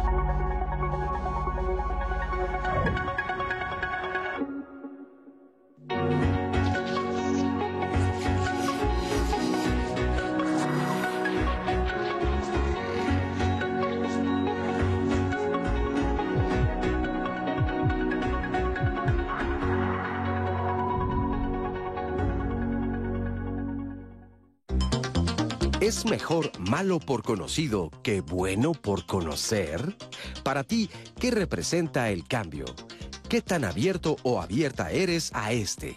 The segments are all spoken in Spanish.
Thank you. ¿Es mejor malo por conocido que bueno por conocer? Para ti, ¿qué representa el cambio? ¿Qué tan abierto o abierta eres a este?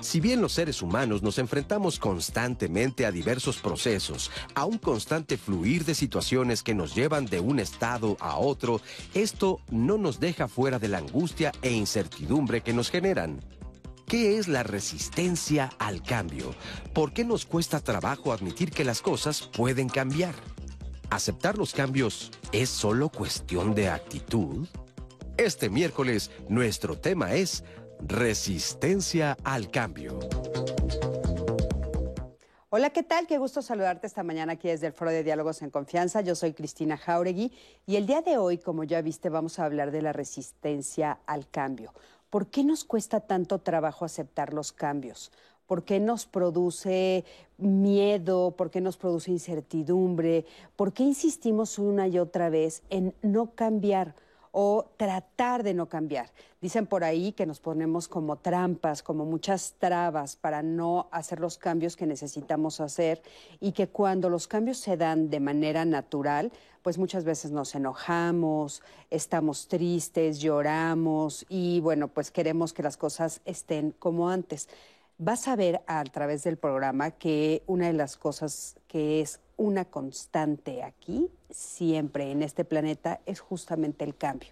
Si bien los seres humanos nos enfrentamos constantemente a diversos procesos, a un constante fluir de situaciones que nos llevan de un estado a otro, esto no nos deja fuera de la angustia e incertidumbre que nos generan. ¿Qué es la resistencia al cambio? ¿Por qué nos cuesta trabajo admitir que las cosas pueden cambiar? ¿Aceptar los cambios es solo cuestión de actitud? Este miércoles nuestro tema es resistencia al cambio. Hola, ¿qué tal? Qué gusto saludarte esta mañana aquí desde el Foro de Diálogos en Confianza. Yo soy Cristina Jauregui y el día de hoy, como ya viste, vamos a hablar de la resistencia al cambio. ¿Por qué nos cuesta tanto trabajo aceptar los cambios? ¿Por qué nos produce miedo? ¿Por qué nos produce incertidumbre? ¿Por qué insistimos una y otra vez en no cambiar? O tratar de no cambiar. Dicen por ahí que nos ponemos como trampas, como muchas trabas para no hacer los cambios que necesitamos hacer y que cuando los cambios se dan de manera natural, pues muchas veces nos enojamos, estamos tristes, lloramos y bueno, pues queremos que las cosas estén como antes. Vas a ver a través del programa que una de las cosas que es una constante aquí, siempre en este planeta, es justamente el cambio.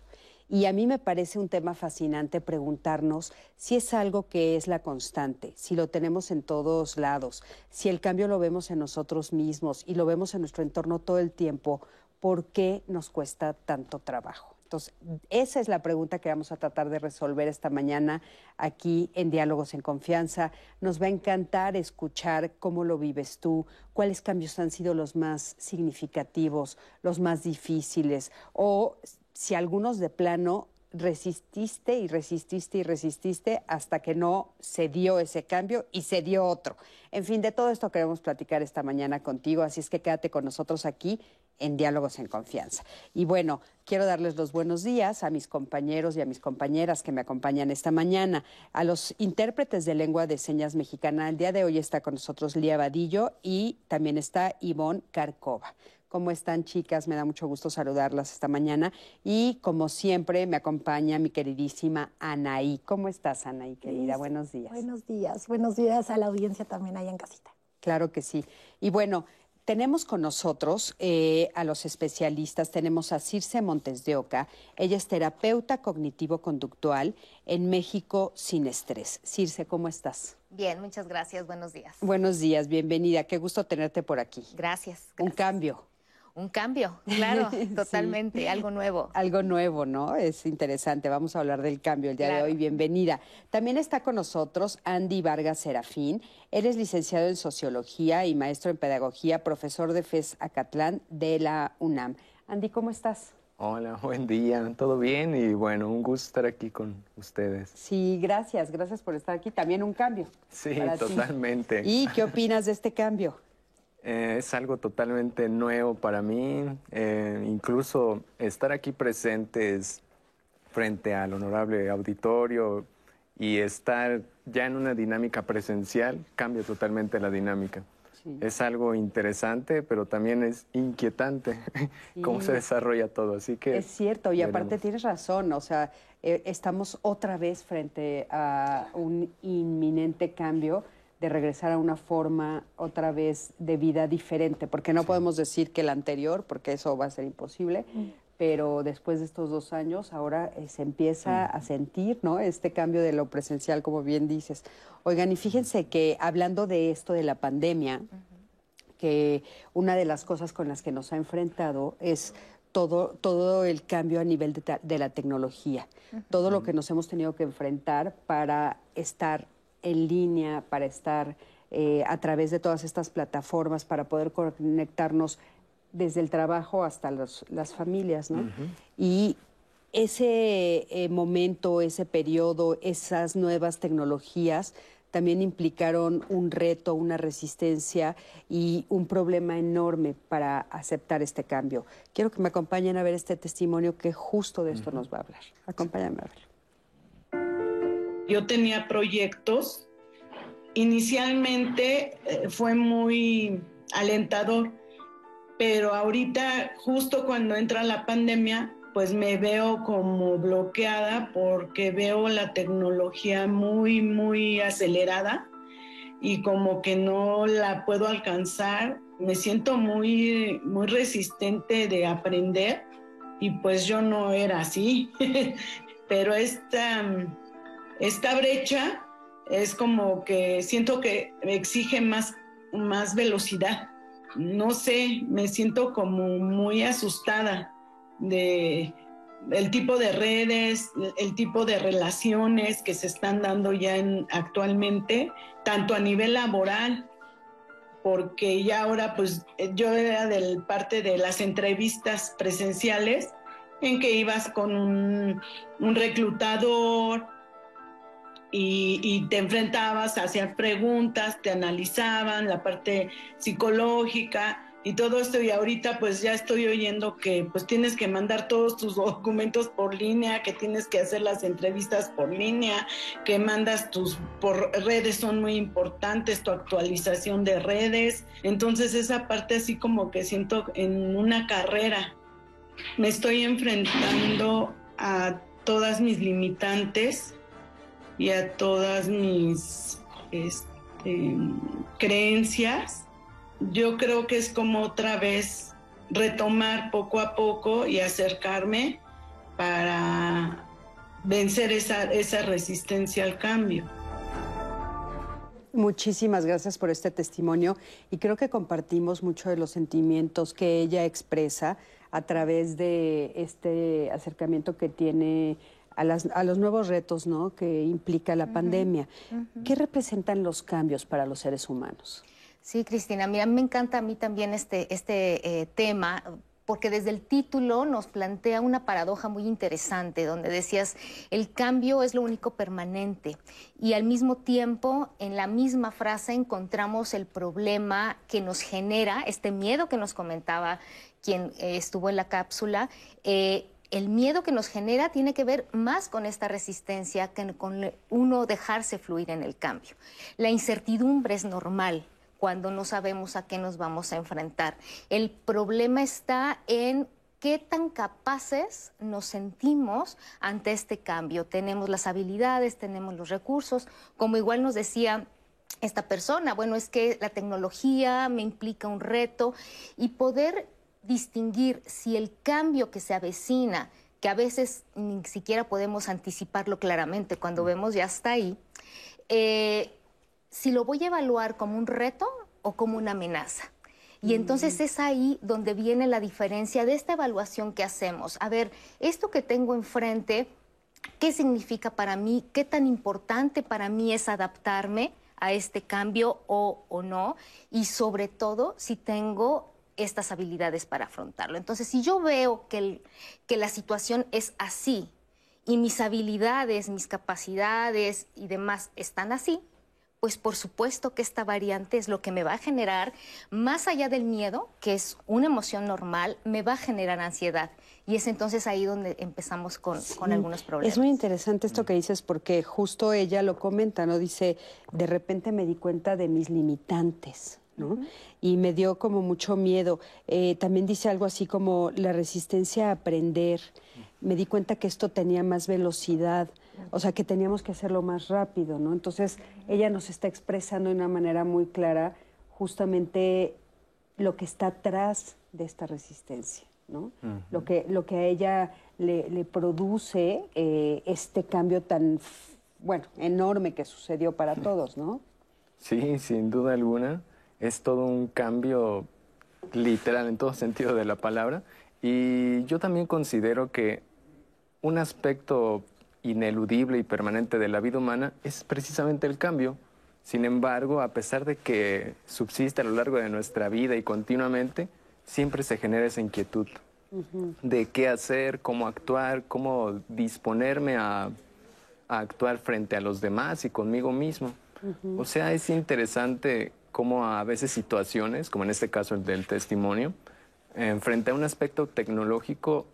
Y a mí me parece un tema fascinante preguntarnos si es algo que es la constante, si lo tenemos en todos lados, si el cambio lo vemos en nosotros mismos y lo vemos en nuestro entorno todo el tiempo, ¿por qué nos cuesta tanto trabajo? Entonces, esa es la pregunta que vamos a tratar de resolver esta mañana aquí en Diálogos en Confianza. Nos va a encantar escuchar cómo lo vives tú, cuáles cambios han sido los más significativos, los más difíciles, o si algunos de plano resististe y resististe y resististe hasta que no se dio ese cambio y se dio otro. En fin, de todo esto queremos platicar esta mañana contigo, así es que quédate con nosotros aquí en Diálogos en Confianza. Y bueno, quiero darles los buenos días a mis compañeros y a mis compañeras que me acompañan esta mañana, a los intérpretes de lengua de señas mexicana. El día de hoy está con nosotros Lía Vadillo y también está Ivonne Carcova. ¿Cómo están, chicas? Me da mucho gusto saludarlas esta mañana. Y como siempre, me acompaña mi queridísima Anaí. ¿Cómo estás, Anaí, querida? buenos días. Buenos días. Buenos días a la audiencia también ahí en casita. Claro que sí. Y bueno, tenemos con nosotros eh, a los especialistas, tenemos a Circe Montes de Oca, ella es terapeuta cognitivo-conductual en México sin estrés. Circe, ¿cómo estás? Bien, muchas gracias, buenos días. Buenos días, bienvenida, qué gusto tenerte por aquí. Gracias. Un cambio. Un cambio, claro, totalmente, algo nuevo. Algo nuevo, ¿no? Es interesante. Vamos a hablar del cambio el día de hoy. Bienvenida. También está con nosotros Andy Vargas Serafín. Él es licenciado en Sociología y maestro en Pedagogía, profesor de FES Acatlán de la UNAM. Andy, ¿cómo estás? Hola, buen día, todo bien y bueno, un gusto estar aquí con ustedes. Sí, gracias, gracias por estar aquí. También un cambio. Sí, totalmente. ¿Y qué opinas de este cambio? Eh, es algo totalmente nuevo para mí. Eh, incluso estar aquí presentes frente al honorable auditorio y estar ya en una dinámica presencial cambia totalmente la dinámica. Es algo interesante, pero también es inquietante cómo se desarrolla todo. Así que es cierto y aparte tienes razón. O sea, eh, estamos otra vez frente a un inminente cambio de regresar a una forma otra vez de vida diferente, porque no podemos decir que la anterior, porque eso va a ser imposible, mm. pero después de estos dos años ahora eh, se empieza a sentir ¿no? este cambio de lo presencial, como bien dices. Oigan, y fíjense que hablando de esto de la pandemia, que una de las cosas con las que nos ha enfrentado es todo, todo el cambio a nivel de, la tecnología, todo lo que nos hemos tenido que enfrentar para estar en línea, para estar eh, a través de todas estas plataformas, para poder conectarnos desde el trabajo hasta las familias, ¿no? Y ese eh, momento, ese periodo, esas nuevas tecnologías también implicaron un reto, una resistencia y un problema enorme para aceptar este cambio. Quiero que me acompañen a ver este testimonio que justo de esto nos va a hablar. Acompáñame a verlo. Yo tenía proyectos. Inicialmente eh, fue muy alentador, pero ahorita, justo cuando entra la pandemia, pues me veo como bloqueada porque veo la tecnología muy, muy acelerada y como que no la puedo alcanzar. Me siento muy, muy resistente de aprender y pues yo no era así. Pero esta, esta brecha es como que siento que exige más, más velocidad. No sé, me siento como muy asustada de el tipo de redes, el tipo de relaciones que se están dando ya actualmente, tanto a nivel laboral, porque ya ahora pues yo era del parte de las entrevistas presenciales en que ibas con un, reclutador y, y, te enfrentabas, hacían preguntas, te analizaban la parte psicológica y todo esto y ahorita pues ya estoy oyendo que pues tienes que mandar todos tus documentos por línea, que tienes que hacer las entrevistas por línea, que mandas tus por redes son muy importantes, tu actualización de redes. Entonces esa parte así como que siento en una carrera me estoy enfrentando a todas mis limitantes y a todas mis este, creencias yo creo que es como otra vez retomar poco a poco y acercarme para vencer esa, esa resistencia al cambio. Muchísimas gracias por este testimonio y creo que compartimos mucho de los sentimientos que ella expresa a través de este acercamiento que tiene a, los nuevos retos ¿no? que implica la pandemia. ¿Qué representan los cambios para los seres humanos? Sí, Cristina, mira, me encanta a mí también este, este eh, tema porque desde el título nos plantea una paradoja muy interesante, donde decías, el cambio es lo único permanente, y al mismo tiempo, en la misma frase, encontramos el problema que nos genera, este miedo que nos comentaba quien eh, estuvo en la cápsula. Eh, el miedo que nos genera tiene que ver más con esta resistencia que con uno dejarse fluir en el cambio. La incertidumbre es normal, cuando no sabemos a qué nos vamos a enfrentar. El problema está en qué tan capaces nos sentimos ante este cambio. Tenemos las habilidades, tenemos los recursos, como igual nos decía esta persona, bueno, es que la tecnología me implica un reto y poder distinguir si el cambio que se avecina, que a veces ni siquiera podemos anticiparlo claramente cuando mm. vemos ya está ahí, eh, si lo voy a evaluar como un reto o como una amenaza. Y entonces mm. es ahí donde viene la diferencia de esta evaluación que hacemos. A ver, esto que tengo enfrente, ¿qué significa para mí? ¿Qué tan importante para mí es adaptarme a este cambio o, no? Y sobre todo, si tengo estas habilidades para afrontarlo. Entonces, si yo veo que, que la situación es así y mis habilidades, mis capacidades y demás están así, pues por supuesto que esta variante es lo que me va a generar, más allá del miedo, que es una emoción normal, me va a generar ansiedad. Y es entonces ahí donde empezamos con, algunos problemas. Es muy interesante esto que dices porque justo ella lo comenta, ¿no? Dice, de repente me di cuenta de mis limitantes. ¿No? Y me dio como mucho miedo. Eh, también dice algo así como la resistencia a aprender. Me di cuenta que esto tenía más velocidad. O sea, que teníamos que hacerlo más rápido, ¿no? Entonces, ella nos está expresando de una manera muy clara justamente lo que está atrás de esta resistencia, ¿no? lo, que, lo que a ella le, produce eh, este cambio tan, bueno, enorme que sucedió para todos, ¿no? Sí, sin duda alguna. Es todo un cambio literal en todo sentido de la palabra. Y yo también considero que un aspecto ineludible y permanente de la vida humana es precisamente el cambio. Sin embargo, a pesar de que subsiste a lo largo de nuestra vida y continuamente, siempre se genera esa inquietud de qué hacer, cómo actuar, cómo disponerme a, a, actuar frente a los demás y conmigo mismo. O sea, es interesante cómo a veces situaciones, como en este caso el del testimonio, eh, frente a un aspecto tecnológico,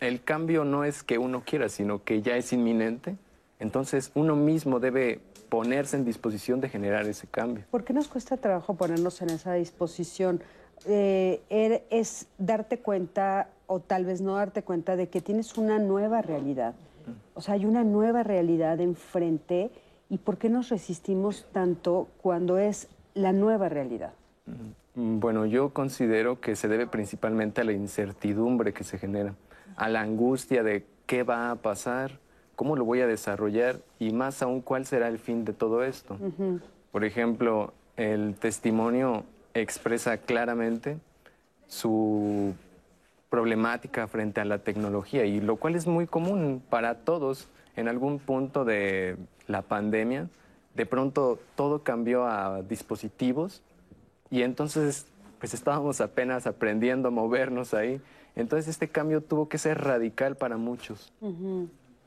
el cambio no es que uno quiera, sino que ya es inminente. Entonces uno mismo debe ponerse en disposición de generar ese cambio. ¿Por qué nos cuesta trabajo ponernos en esa disposición? Eh, er, es darte cuenta o tal vez no darte cuenta de que tienes una nueva realidad. O sea, hay una nueva realidad enfrente y ¿por qué nos resistimos tanto cuando es la nueva realidad? Mm, bueno, yo considero que se debe principalmente a la incertidumbre que se genera, a la angustia de qué va a pasar, cómo lo voy a desarrollar y más aún cuál será el fin de todo esto. Por ejemplo, el testimonio expresa claramente su problemática frente a la tecnología y lo cual es muy común para todos en algún punto de la pandemia. De pronto todo cambió a dispositivos y entonces pues estábamos apenas aprendiendo a movernos ahí. Entonces este cambio tuvo que ser radical para muchos.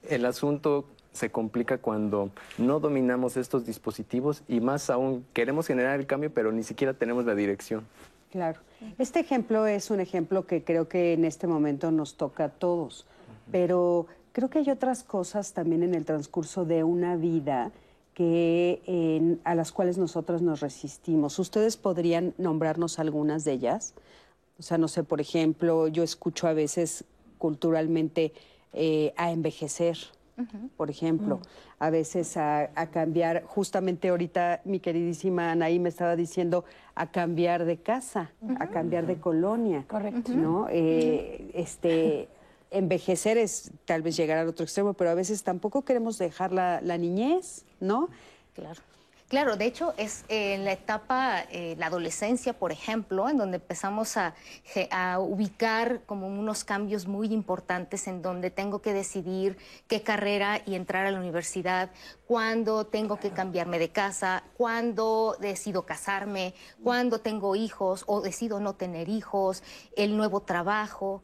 El asunto se complica cuando no dominamos estos dispositivos y más aún queremos generar el cambio, pero ni siquiera tenemos la dirección. Claro. Este ejemplo es un ejemplo que creo que en este momento nos toca a todos, pero creo que hay otras cosas también en el transcurso de una vida que a las cuales nosotros nos resistimos. ¿Ustedes podrían nombrarnos algunas de ellas? O sea, no sé, por ejemplo, yo escucho a veces culturalmente eh, a envejecer por ejemplo, mm. a veces a, cambiar, justamente ahorita mi queridísima Anaí me estaba diciendo a cambiar de casa, a cambiar de colonia. Correcto. ¿no? Eh, este, envejecer es tal vez llegar al otro extremo, pero a veces tampoco queremos dejar la, niñez, ¿no? Claro. Claro, de hecho es en la etapa, eh, la adolescencia, por ejemplo, en donde empezamos a, ubicar como unos cambios muy importantes en donde tengo que decidir qué carrera y entrar a la universidad, cuándo tengo que cambiarme de casa, cuándo decido casarme, cuándo tengo hijos o decido no tener hijos, el nuevo trabajo.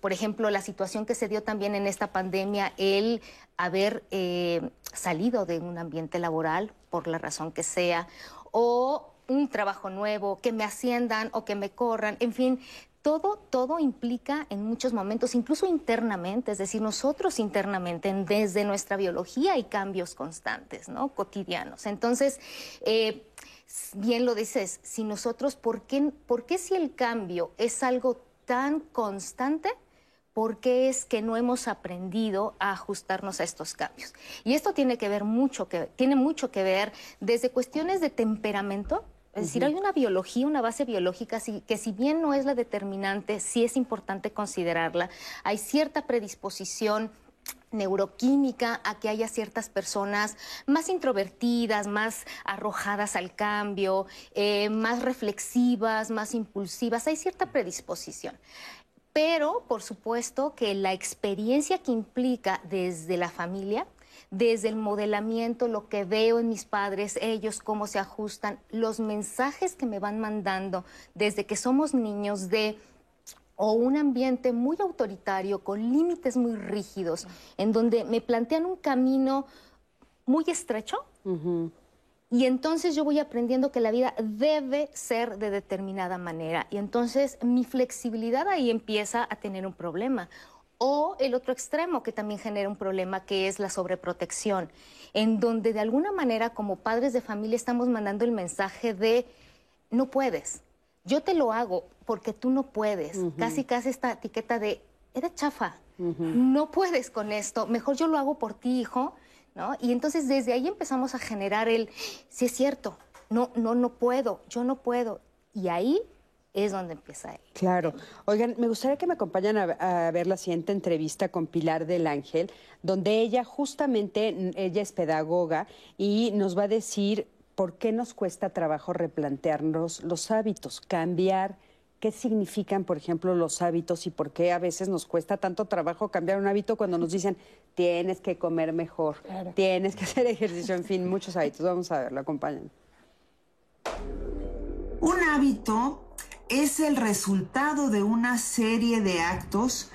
Por ejemplo, la situación que se dio también en esta pandemia, el haber eh, salido de un ambiente laboral por la razón que sea, o un trabajo nuevo, que me asciendan o que me corran, en fin, todo, todo implica en muchos momentos, incluso internamente, es decir, nosotros internamente, desde nuestra biología hay cambios constantes, ¿no? Cotidianos. Entonces, eh, bien lo dices, si nosotros, ¿por qué, ¿por qué si el cambio es algo tan constante? ¿Por qué es que no hemos aprendido a ajustarnos a estos cambios? Y esto tiene que ver mucho que tiene mucho que ver desde cuestiones de temperamento, es decir, hay una biología, una base biológica que si bien no es la determinante, sí es importante considerarla. Hay cierta predisposición neuroquímica a que haya ciertas personas más introvertidas, más arrojadas al cambio, eh, más reflexivas, más impulsivas. Hay cierta predisposición pero por supuesto que la experiencia que implica desde la familia, desde el modelamiento, lo que veo en mis padres, ellos cómo se ajustan, los mensajes que me van mandando desde que somos niños de o un ambiente muy autoritario, con límites muy rígidos, en donde me plantean un camino muy estrecho, y entonces yo voy aprendiendo que la vida debe ser de determinada manera. Y entonces mi flexibilidad ahí empieza a tener un problema. O el otro extremo que también genera un problema, que es la sobreprotección, en donde de alguna manera como padres de familia estamos mandando el mensaje de no puedes, yo te lo hago porque tú no puedes. Casi, casi esta etiqueta de eres chafa, no puedes con esto, mejor yo lo hago por ti, hijo y entonces desde ahí empezamos a generar el, si es cierto, no, no, no puedo, yo no puedo. Y ahí es donde empieza él. Claro. Oigan, me gustaría que me acompañen a, ver la siguiente entrevista con Pilar del Ángel, donde ella justamente, ella es pedagoga y nos va a decir por qué nos cuesta trabajo replantearnos los hábitos, cambiar qué significan, por ejemplo, los hábitos y por qué a veces nos cuesta tanto trabajo cambiar un hábito cuando nos dicen tienes que comer mejor, tienes que hacer ejercicio, en fin, muchos hábitos. Vamos a verlo, acompañen. Un hábito es el resultado de una serie de actos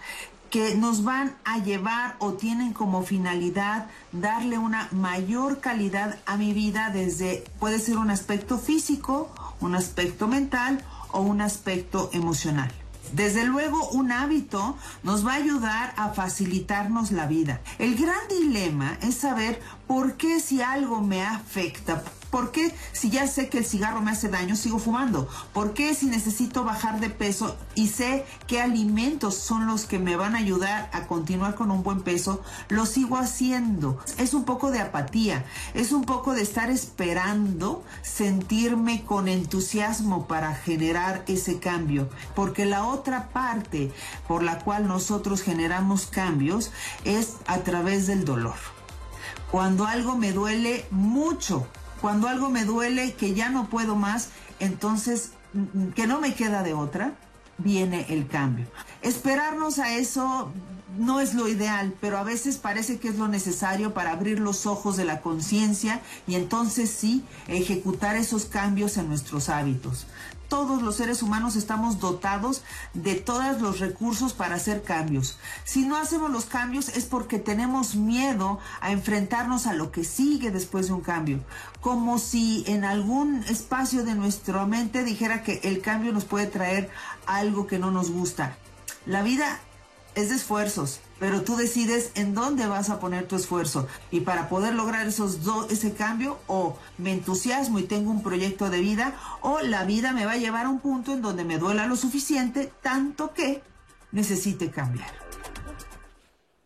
que nos van a llevar o tienen como finalidad darle una mayor calidad a mi vida desde, puede ser un aspecto físico, un aspecto mental o un aspecto emocional. Desde luego, un hábito nos va a ayudar a facilitarnos la vida. El gran dilema es saber por qué si algo me afecta, ¿Por qué si ya sé que el cigarro me hace daño, sigo fumando? ¿Por qué si necesito bajar de peso y sé qué alimentos son los que me van a ayudar a continuar con un buen peso, lo sigo haciendo? Es un poco de apatía, es un poco de estar esperando sentirme con entusiasmo para generar ese cambio, porque la otra parte por la cual nosotros generamos cambios es a través del dolor. Cuando algo me duele mucho, cuando algo me duele, que ya no puedo más, entonces mm, que no me queda de otra, viene el cambio. Esperarnos a eso no es lo ideal, pero a veces parece que es lo necesario para abrir los ojos de la conciencia y entonces sí ejecutar esos cambios en nuestros hábitos todos los seres humanos estamos dotados de todos los recursos para hacer cambios. Si no hacemos los cambios es porque tenemos miedo a enfrentarnos a lo que sigue después de un cambio. Como si en algún espacio de nuestra mente dijera que el cambio nos puede traer algo que no nos gusta. La vida es de esfuerzos, pero tú decides en dónde vas a poner tu esfuerzo. Y para poder lograr esos ese cambio, o me entusiasmo y tengo un proyecto de vida, o la vida me va a llevar a un punto en donde me duela lo suficiente, tanto que necesite cambiar.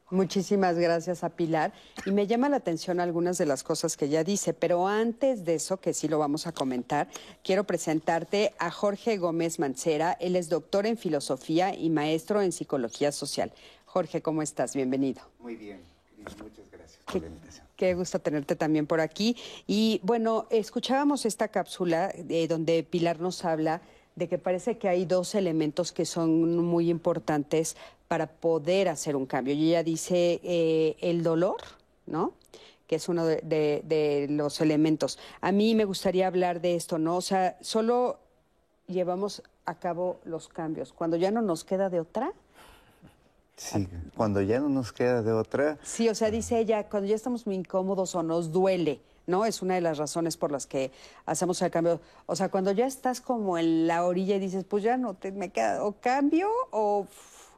Muchísimas gracias a Pilar. Y me llama la atención algunas de las cosas que ella dice, pero antes de eso, que sí lo vamos a comentar, quiero presentarte a Jorge Gómez Mancera. Él es doctor en filosofía y maestro en psicología social. Jorge, ¿cómo estás? Bienvenido. Muy bien, muchas gracias por la invitación. Qué gusto tenerte también por aquí. Y bueno, escuchábamos esta cápsula eh, donde Pilar nos habla de que parece que hay dos elementos que son muy importantes para poder hacer un cambio. Y ella dice eh, el dolor, ¿no? que es uno de, los elementos. A mí me gustaría hablar de esto, ¿no? O sea, solo llevamos a cabo los cambios. Cuando ya no nos queda de otra. Sí, cuando ya no nos queda de otra. Sí, o sea, dice ella, cuando ya estamos muy incómodos o nos duele, ¿no? Es una de las razones por las que hacemos el cambio. O sea, cuando ya estás como en la orilla y dices, pues ya no te me queda, o cambio o...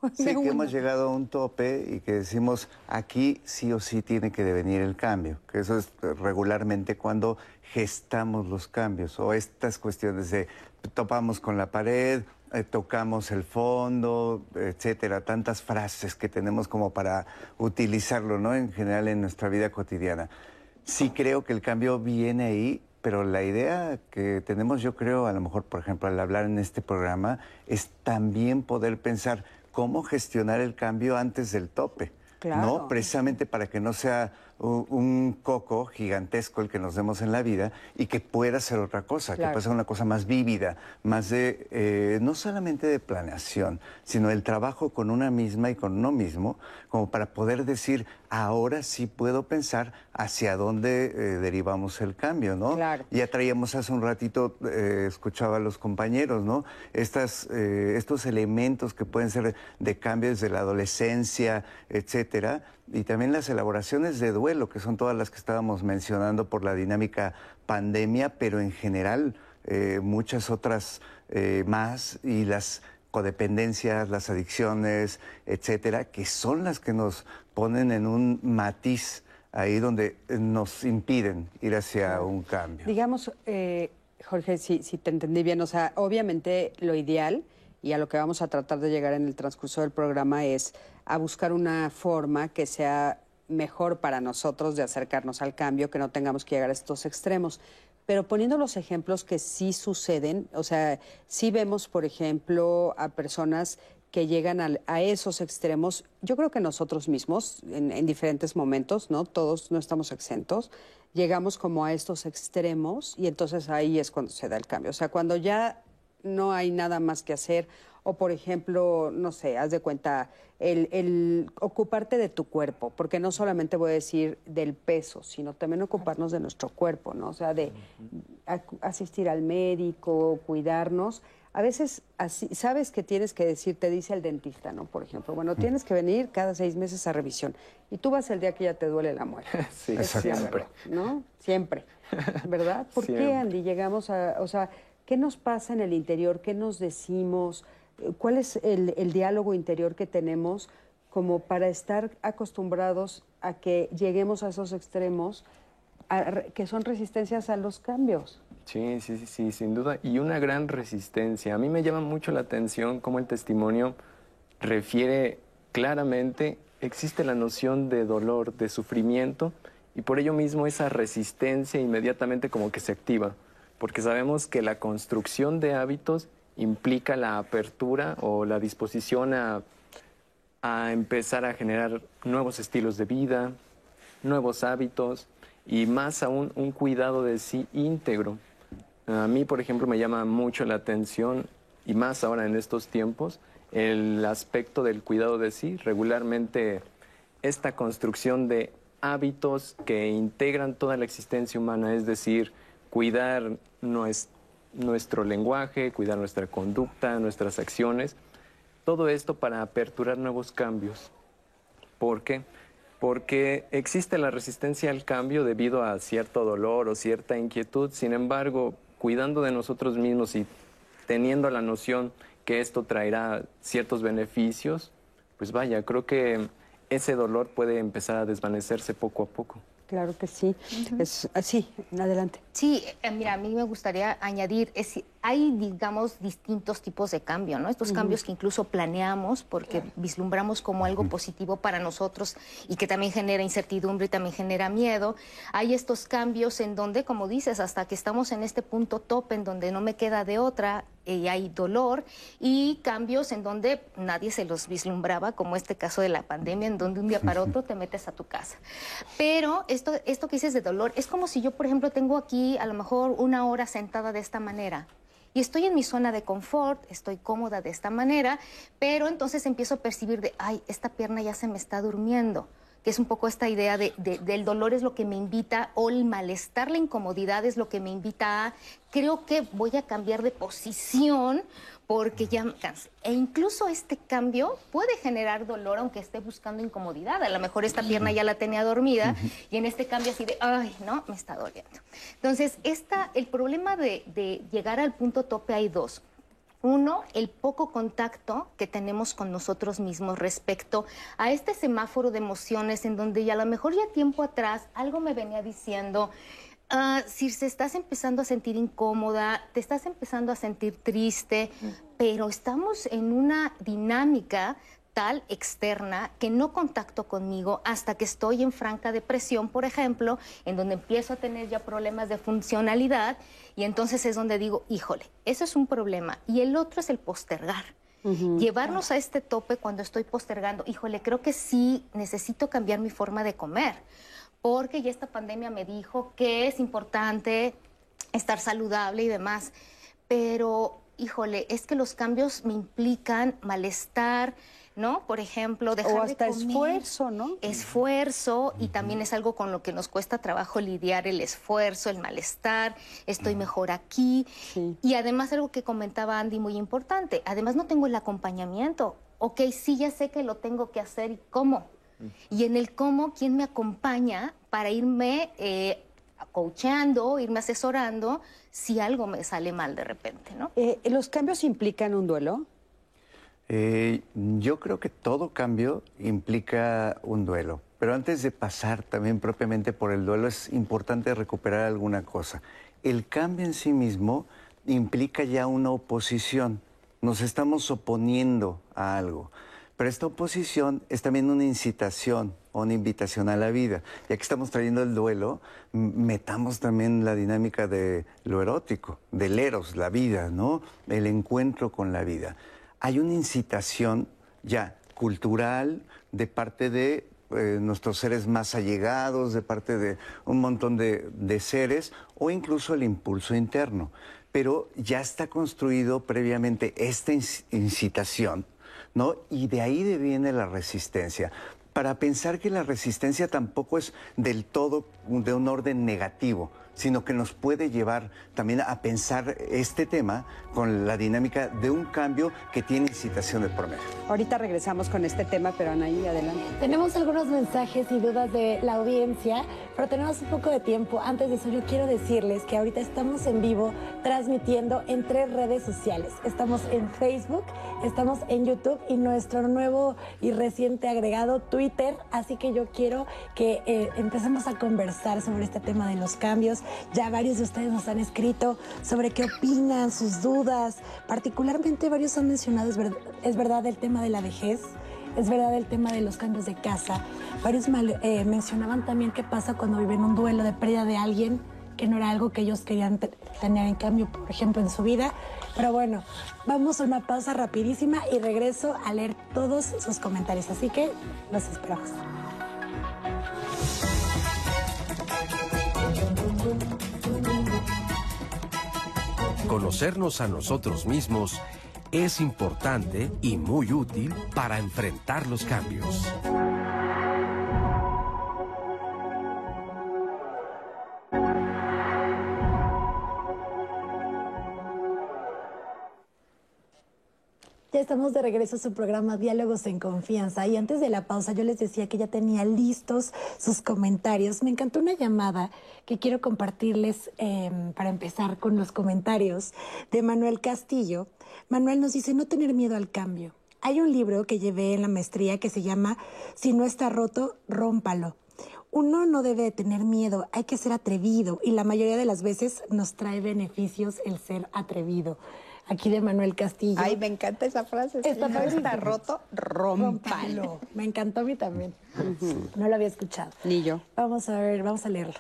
Sí, que hemos llegado a un tope y que decimos, aquí sí o sí tiene que devenir el cambio, que eso es regularmente cuando gestamos los cambios o estas cuestiones de topamos con la pared, eh, tocamos el fondo, etcétera, tantas frases que tenemos como para utilizarlo, ¿no? En general en nuestra vida cotidiana. Sí creo que el cambio viene ahí, pero la idea que tenemos, yo creo, a lo mejor, por ejemplo, al hablar en este programa, es también poder pensar cómo gestionar el cambio antes del tope. ¿no? Precisamente para que no sea un coco gigantesco el que nos demos en la vida y que pueda ser otra cosa, que pueda ser una cosa más vívida, más de, eh, no solamente de planeación, sino el trabajo con una misma y con uno mismo, como para poder decir, ahora sí puedo pensar hacia dónde eh, derivamos el cambio, ¿no? Ya traíamos hace un ratito, eh, escuchaba a los compañeros, ¿no? Estas, estos elementos que pueden ser de cambio desde la adolescencia, etcétera, y también las elaboraciones de duelo, que son todas las que estábamos mencionando por la dinámica pandemia, pero en general eh, muchas otras eh, más y las codependencias, las adicciones, etcétera, que son las que nos ponen en un matiz ahí donde nos impiden ir hacia un cambio. Digamos, eh, Jorge, si, si te entendí bien, o sea, obviamente lo ideal y a lo que vamos a tratar de llegar en el transcurso del programa es a buscar una forma que sea mejor para nosotros de acercarnos al cambio, que no tengamos que llegar a estos extremos. Pero poniendo los ejemplos que sí suceden, o sea, sí vemos, por ejemplo, a personas que llegan a, esos extremos, yo creo que nosotros mismos, en, en, diferentes momentos, ¿no? Todos no estamos exentos, llegamos como a estos extremos y entonces ahí es cuando se da el cambio. O sea, cuando ya no hay nada más que hacer. O, por ejemplo, no sé, haz de cuenta, el, ocuparte de tu cuerpo, porque no solamente voy a decir del peso, sino también ocuparnos de nuestro cuerpo, ¿no? O sea, de asistir al médico, cuidarnos. a veces así, sabes que tienes que decir, te dice el dentista, ¿no? Por ejemplo, bueno, tienes que venir cada seis meses a revisión y tú vas el día que ya te duele la muela. Sí, Es siempre. ¿No? Siempre. ¿Verdad? ¿Por qué. Andy, llegamos a, o sea, qué nos pasa en el interior? ¿Qué nos decimos? ¿Cuál es el, el diálogo interior que tenemos como para estar acostumbrados a que lleguemos a esos extremos a que son resistencias a los cambios? Sí, sí, sí, sí, sin duda. Y una gran resistencia. A mí me llama mucho la atención cómo el testimonio refiere claramente, existe la noción de dolor, de sufrimiento, y por ello mismo esa resistencia inmediatamente como que se activa, porque sabemos que la construcción de hábitos implica la apertura o la disposición a, a empezar a generar nuevos estilos de vida, nuevos hábitos y más aún un cuidado de sí íntegro. A mí, por ejemplo, me llama mucho la atención, y más ahora en estos tiempos, el aspecto del cuidado de sí. Regularmente esta construcción de hábitos que integran toda la existencia humana, es decir, cuidar nues- nuestro lenguaje, cuidar nuestra conducta, nuestras acciones, todo esto para aperturar nuevos cambios. ¿Por qué? Porque existe la resistencia al cambio debido a cierto dolor o cierta inquietud. Sin embargo, cuidando de nosotros mismos y teniendo la noción que esto traerá ciertos beneficios, pues vaya, creo que ese dolor puede empezar a desvanecerse poco a poco. Claro que sí. Es así, adelante. Sí, eh, mira, a mí me gustaría añadir, es, hay, digamos, distintos tipos de cambio, ¿no? Estos cambios que incluso planeamos porque vislumbramos como algo positivo para nosotros y que también genera incertidumbre y también genera miedo. Hay estos cambios en donde, como dices, hasta que estamos en este punto top en donde no me queda de otra eh, y hay dolor y cambios en donde nadie se los vislumbraba, como este caso de la pandemia, en donde un día para otro te metes a tu casa. Pero esto, esto que dices de dolor, es como si yo, por ejemplo, tengo aquí a lo mejor una hora sentada de esta manera. Y estoy en mi zona de confort, estoy cómoda de esta manera, pero entonces empiezo a percibir de, ay, esta pierna ya se me está durmiendo, que es un poco esta idea de, de- del dolor es lo que me invita, o el malestar, la incomodidad es lo que me invita a, creo que voy a cambiar de posición porque ya me cansé. E incluso este cambio puede generar dolor aunque esté buscando incomodidad. A lo mejor esta pierna ya la tenía dormida y en este cambio así de, ay, no, me está doliendo. Entonces, esta, el problema de, de llegar al punto tope hay dos. Uno, el poco contacto que tenemos con nosotros mismos respecto a este semáforo de emociones en donde ya a lo mejor ya tiempo atrás algo me venía diciendo, ah, si se estás empezando a sentir incómoda, te estás empezando a sentir triste, pero estamos en una dinámica tal externa que no contacto conmigo hasta que estoy en franca depresión, por ejemplo, en donde empiezo a tener ya problemas de funcionalidad y entonces es donde digo, híjole, eso es un problema. Y el otro es el postergar. Llevarnos a este tope cuando estoy postergando, híjole, creo que sí necesito cambiar mi forma de comer, porque ya esta pandemia me dijo que es importante estar saludable y demás, pero híjole, es que los cambios me implican malestar, ¿no? Por ejemplo, dejar O de hasta comer. esfuerzo, ¿no? Esfuerzo y también es algo con lo que nos cuesta trabajo lidiar el esfuerzo, el malestar, estoy mejor aquí. Sí. Y además algo que comentaba Andy muy importante, además no tengo el acompañamiento. Ok, sí, ya sé que lo tengo que hacer y cómo. Y en el cómo, ¿quién me acompaña para irme eh, coacheando, irme asesorando si algo me sale mal de repente, ¿no? Eh, ¿Los cambios implican un duelo? Eh, yo creo que todo cambio implica un duelo. Pero antes de pasar también propiamente por el duelo, es importante recuperar alguna cosa. El cambio en sí mismo implica ya una oposición. Nos estamos oponiendo a algo. Pero esta oposición es también una incitación o una invitación a la vida. Ya que estamos trayendo el duelo, metamos también la dinámica de lo erótico, del eros, la vida, ¿no? El encuentro con la vida. Hay una incitación ya cultural de parte de eh, nuestros seres más allegados, de parte de un montón de, seres, o incluso el impulso interno. Pero ya está construido previamente esta inc- incitación, ¿no? Y de ahí viene la resistencia. Para pensar que la resistencia tampoco es del todo de un orden negativo, sino que nos puede llevar también a pensar este tema con la dinámica de un cambio que tiene incitación de promedio. Ahorita regresamos con este tema, pero Anaí, adelante. Tenemos algunos mensajes y dudas de la audiencia, pero tenemos un poco de tiempo. Antes de eso, yo quiero decirles que ahorita estamos en vivo transmitiendo en tres redes sociales. Estamos en Facebook, estamos en YouTube y nuestro nuevo y reciente agregado Twitter. Así que yo quiero que eh, empecemos a conversar sobre este tema de los cambios. Ya varios de ustedes nos han escrito sobre qué opinan, sus dudas. Particularmente varios han mencionado, es, ver- es verdad, el tema de la vejez. Es verdad el tema de los cambios de casa. Varios mal- eh, mencionaban también qué pasa cuando viven un duelo de pérdida de alguien que no era algo que ellos querían te- tener en cambio, por ejemplo, en su vida. Pero bueno, vamos a una pausa rapidísima y regreso a leer todos sus comentarios. Así que los esperamos. Conocernos a nosotros mismos es importante y muy útil para enfrentar los cambios. Ya estamos de regreso a su programa Diálogos en Confianza y antes de la pausa yo les decía que ya tenía listos sus comentarios. Me encantó una llamada que quiero compartirles eh, para empezar con los comentarios de Manuel Castillo. Manuel nos dice no tener miedo al cambio. Hay un libro que llevé en la maestría que se llama Si no está roto, rómpalo. Uno no debe de tener miedo, hay que ser atrevido y la mayoría de las veces nos trae beneficios el ser atrevido. Aquí de Manuel Castillo. Ay, me encanta esa frase. Si no padrísimo. está roto. Rómpalo. Me encantó a mí también. No lo había escuchado. Ni yo. Vamos a ver, vamos a leerlo.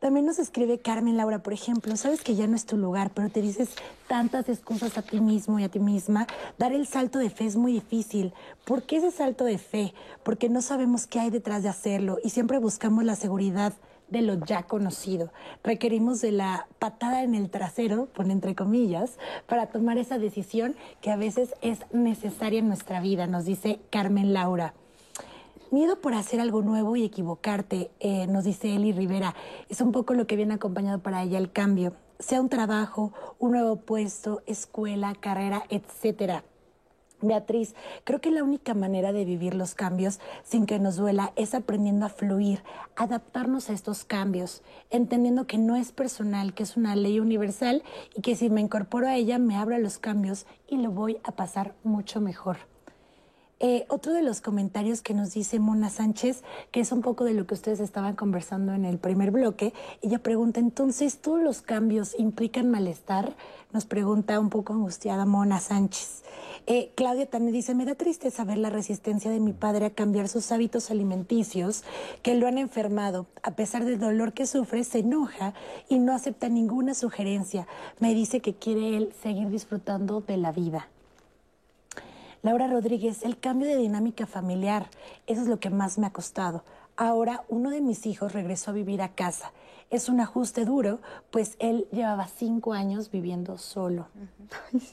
También nos escribe Carmen Laura, por ejemplo, sabes que ya no es tu lugar, pero te dices tantas excusas a ti mismo y a ti misma. Dar el salto de fe es muy difícil. ¿Por qué ese salto de fe? Porque no sabemos qué hay detrás de hacerlo y siempre buscamos la seguridad de lo ya conocido. Requerimos de la patada en el trasero, pone entre comillas, para tomar esa decisión que a veces es necesaria en nuestra vida, nos dice Carmen Laura. Miedo por hacer algo nuevo y equivocarte, eh, nos dice Eli Rivera. Es un poco lo que viene acompañado para ella el cambio. Sea un trabajo, un nuevo puesto, escuela, carrera, etcétera. Beatriz, creo que la única manera de vivir los cambios sin que nos duela es aprendiendo a fluir, adaptarnos a estos cambios, entendiendo que no es personal, que es una ley universal y que si me incorporo a ella me abro a los cambios y lo voy a pasar mucho mejor. Eh, otro de los comentarios que nos dice Mona Sánchez, que es un poco de lo que ustedes estaban conversando en el primer bloque, ella pregunta, entonces, ¿todos los cambios implican malestar? Nos pregunta un poco angustiada Mona Sánchez. Eh, Claudia también dice, me da tristeza ver la resistencia de mi padre a cambiar sus hábitos alimenticios que lo han enfermado. A pesar del dolor que sufre, se enoja y no acepta ninguna sugerencia. Me dice que quiere él seguir disfrutando de la vida. Laura Rodríguez, el cambio de dinámica familiar, eso es lo que más me ha costado. Ahora uno de mis hijos regresó a vivir a casa. Es un ajuste duro, pues él llevaba cinco años viviendo solo.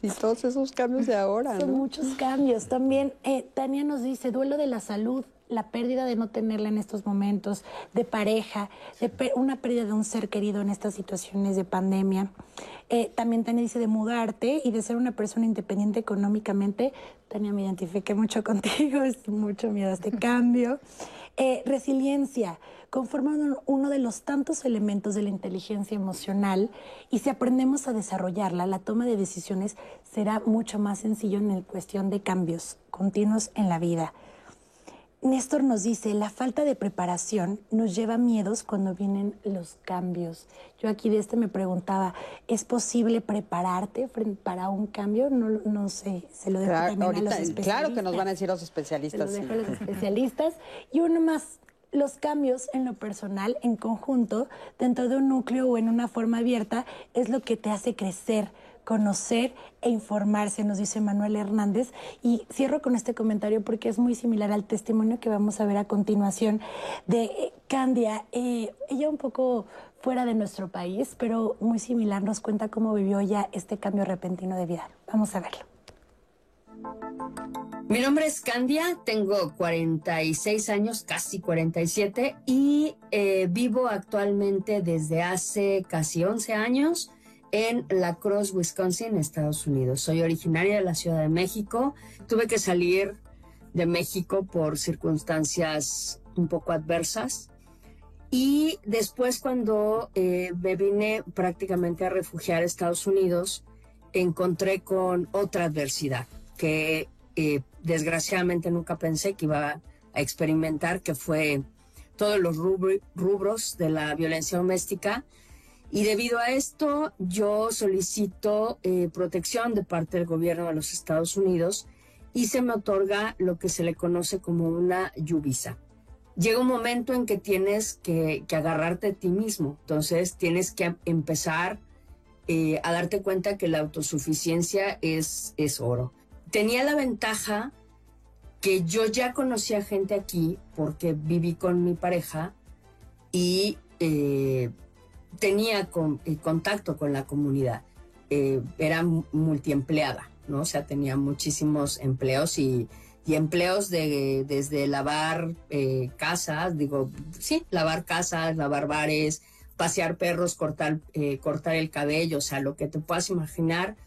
Y todos esos cambios de ahora, Son ¿no? muchos cambios. También eh, Tania nos dice, duelo de la salud, la pérdida de no tenerla en estos momentos, de pareja, de una pérdida de un ser querido en estas situaciones de pandemia. Eh, también Tania dice de mudarte y de ser una persona independiente económicamente. Tania, me identifiqué mucho contigo, es mucho miedo a este cambio. Eh, resiliencia, conforma uno- de los tantos elementos de la inteligencia emocional y si aprendemos a desarrollarla, la toma de decisiones será mucho más sencillo en el cuestión de cambios continuos en la vida. Néstor nos dice, la falta de preparación nos lleva a miedos cuando vienen los cambios. Yo aquí de este me preguntaba, ¿es posible prepararte para un cambio? No, no sé, se lo dejo Claro, también a ahorita, los claro especialistas. que nos van a decir los Se especialistas. lo sí. dejo a los especialistas. Y uno más, los cambios en lo personal, en conjunto, dentro de un núcleo o en una forma abierta, es lo que te hace crecer, conocer e informarse, nos dice Manuel Hernández. Y cierro con este comentario porque es muy similar al testimonio que vamos a ver a continuación de eh, Candia. Eh, ella un poco fuera de nuestro país, pero muy similar, nos cuenta cómo vivió ella este cambio repentino de vida. Vamos a verlo. Mi nombre es Candia, tengo 46 años, casi 47, y eh, vivo actualmente desde hace casi 11 años en La Crosse, Wisconsin, Estados Unidos. Soy originaria de la Ciudad de México. Tuve que salir de México por circunstancias un poco adversas. Y después cuando eh, me vine prácticamente a refugiar a Estados Unidos, encontré con otra adversidad que eh, desgraciadamente nunca pensé que iba a experimentar, que fue todos los rubros de la violencia doméstica. Y debido a esto, yo solicito eh, protección de parte del gobierno de los Estados Unidos y se me otorga lo que se le conoce como una lluvisa. Llega un momento en que tienes que, agarrarte a ti mismo, entonces tienes que empezar eh, a darte cuenta que la autosuficiencia es, es oro. Tenía la ventaja que yo ya conocía gente aquí porque viví con mi pareja y eh, tenía eh, contacto con la comunidad. Eh, era multiempleada, ¿no? O sea, tenía muchísimos empleos y, empleos de, desde lavar casas, digo, sí, lavar casas, lavar bares, pasear perros, cortar, cortar el cabello, o sea, lo que te puedas imaginar.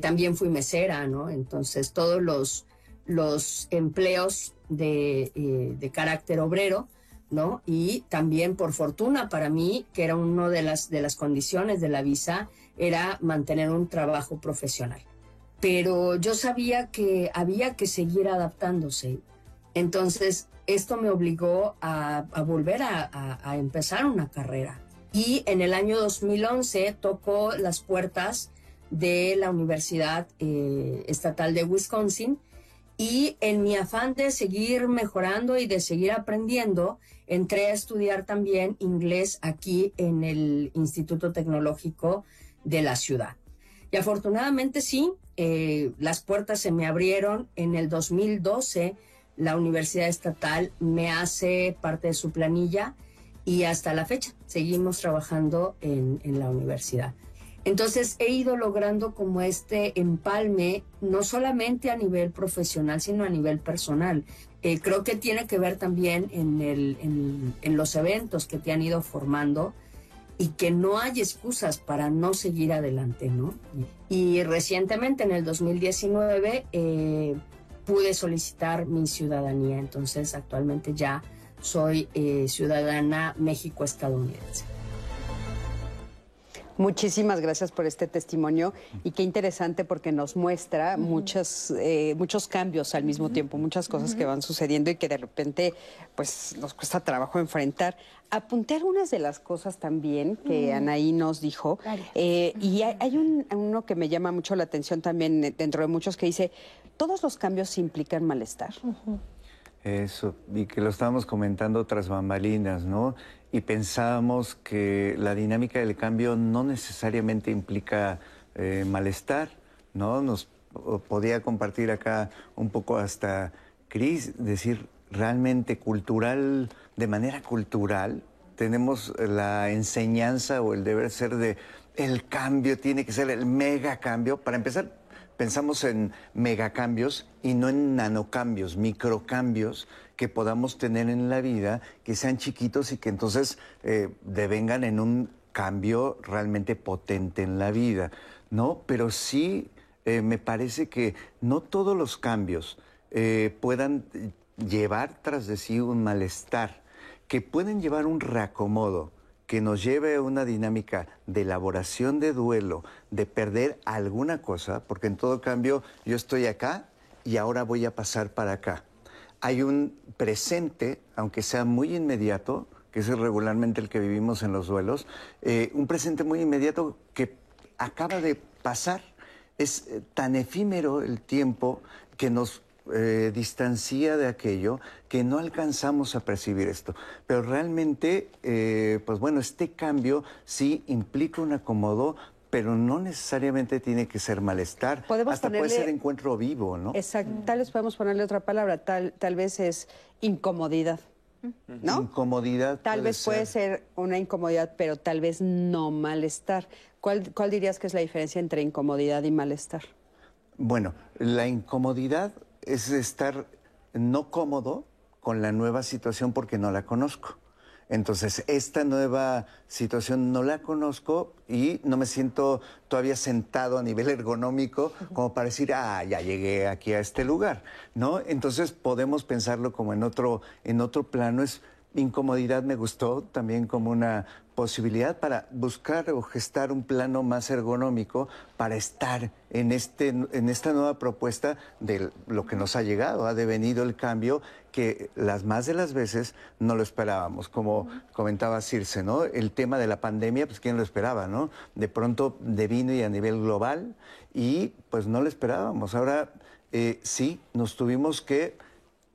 También fui mesera, ¿no? Entonces, todos los los empleos eh, de, carácter obrero, ¿no? Y también, por fortuna para mí, que era una de las, de las condiciones de la visa, era mantener un trabajo profesional. Pero yo sabía que había que seguir adaptándose. Entonces, esto me obligó a, volver a, empezar una carrera. Y en el año 2011 tocó las puertas de la Universidad eh, Estatal de Wisconsin y en mi afán de seguir mejorando y de seguir aprendiendo, entré a estudiar también inglés aquí en el Instituto Tecnológico de la ciudad. Y afortunadamente sí, eh, las puertas se me abrieron. En el 2012 la Universidad Estatal me hace parte de su planilla y hasta la fecha seguimos trabajando en la universidad. Entonces he ido logrando como este empalme, no solamente a nivel profesional, sino a nivel personal. Eh, creo que tiene que ver también en, el, en, los eventos que te han ido formando y que no hay excusas para no seguir adelante, ¿no? Y recientemente, en el 2019, eh, pude solicitar mi ciudadanía, entonces actualmente ya soy eh, ciudadana México-estadounidense. Muchísimas gracias por este testimonio y qué interesante porque nos muestra muchos, eh, muchos cambios al mismo tiempo, muchas cosas que van sucediendo y que de repente pues nos cuesta trabajo enfrentar. Apunté algunas de las cosas también que Anaí nos dijo eh, y hay, uno que me llama mucho la atención también dentro de muchos que dice, todos los cambios implican malestar. Eso, y que lo estábamos comentando tras bambalinas, ¿no? Y pensábamos que la dinámica del cambio no necesariamente implica eh, malestar, ¿no? Nos podía compartir acá un poco hasta Cris, decir realmente cultural, de manera cultural, tenemos la enseñanza o el deber ser de el cambio tiene que ser el mega cambio. Para empezar, pensamos en megacambios y no en nanocambios, microcambios que podamos tener en la vida, que sean chiquitos y que entonces eh, devengan en un cambio realmente potente en la vida, ¿no? Pero sí eh, me parece que no todos los cambios eh, puedan llevar tras de sí un malestar, que pueden llevar un reacomodo, que nos lleve a una dinámica de elaboración de duelo, de perder alguna cosa, porque en todo cambio yo estoy acá y ahora voy a pasar para acá. Hay un presente, aunque sea muy inmediato, que es regularmente el que vivimos en los duelos, eh, un presente muy inmediato que acaba de pasar. Es eh, tan efímero el tiempo que nos eh, distancia de aquello que no alcanzamos a percibir esto. Pero realmente, eh, pues bueno, este cambio sí implica un acomodo, pero no necesariamente tiene que ser malestar. Hasta puede ser encuentro vivo, ¿no? Exacto. Tal vez podemos ponerle otra palabra, tal, tal vez es incomodidad. ¿No? Incomodidad. Tal vez puede ser una incomodidad, pero tal vez no malestar. ¿Cuál, ¿Cuál dirías que es la diferencia entre incomodidad y malestar? Bueno, la incomodidad es estar no cómodo con la nueva situación porque no la conozco. Entonces, esta nueva situación no la conozco y no me siento todavía sentado a nivel ergonómico como para decir, ah, ya llegué aquí a este lugar, ¿no? Entonces, podemos pensarlo como en otro, en otro plano. Es incomodidad me gustó también como una posibilidad para buscar o gestar un plano más ergonómico para estar en, este, en esta nueva propuesta de lo que nos ha llegado, ha devenido el cambio que las más de las veces no lo esperábamos, como comentaba Circe, ¿no? El tema de la pandemia, pues quién lo esperaba, ¿no? De pronto devino y a nivel global y pues no lo esperábamos. Ahora eh, sí, nos tuvimos que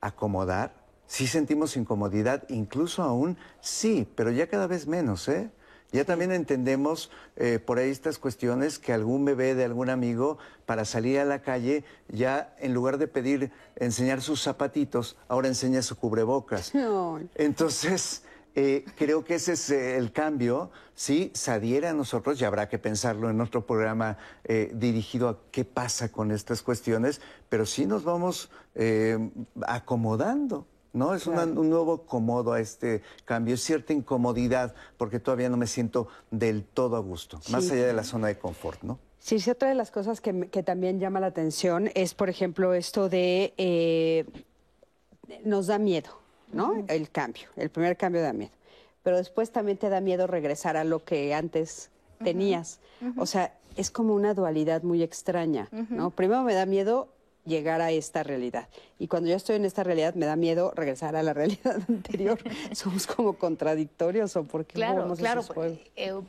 acomodar, Sí sentimos incomodidad, incluso aún sí, pero ya cada vez menos, ¿eh? Ya también entendemos eh, por ahí estas cuestiones que algún bebé de algún amigo para salir a la calle ya en lugar de pedir enseñar sus zapatitos, ahora enseña su cubrebocas. Entonces, eh, creo que ese es eh, el cambio. Sí, se adhiere a nosotros y habrá que pensarlo en otro programa dirigido a qué pasa con estas cuestiones, pero sí nos vamos acomodando. ¿No? Es un nuevo comodo a este cambio, es cierta incomodidad porque todavía no me siento del todo a gusto, más allá de la zona de confort, ¿no? Sí, sí, otra de las cosas que, también llama la atención es, por ejemplo, esto de eh, nos da miedo, ¿no? El cambio, el primer cambio da miedo, pero después también te da miedo regresar a lo que antes tenías. O sea, es como una dualidad muy extraña, ¿no? Primero me da miedo llegar a esta realidad. Y cuando yo estoy en esta realidad me da miedo regresar a la realidad anterior. Somos como contradictorios o porque claro, claro, eh,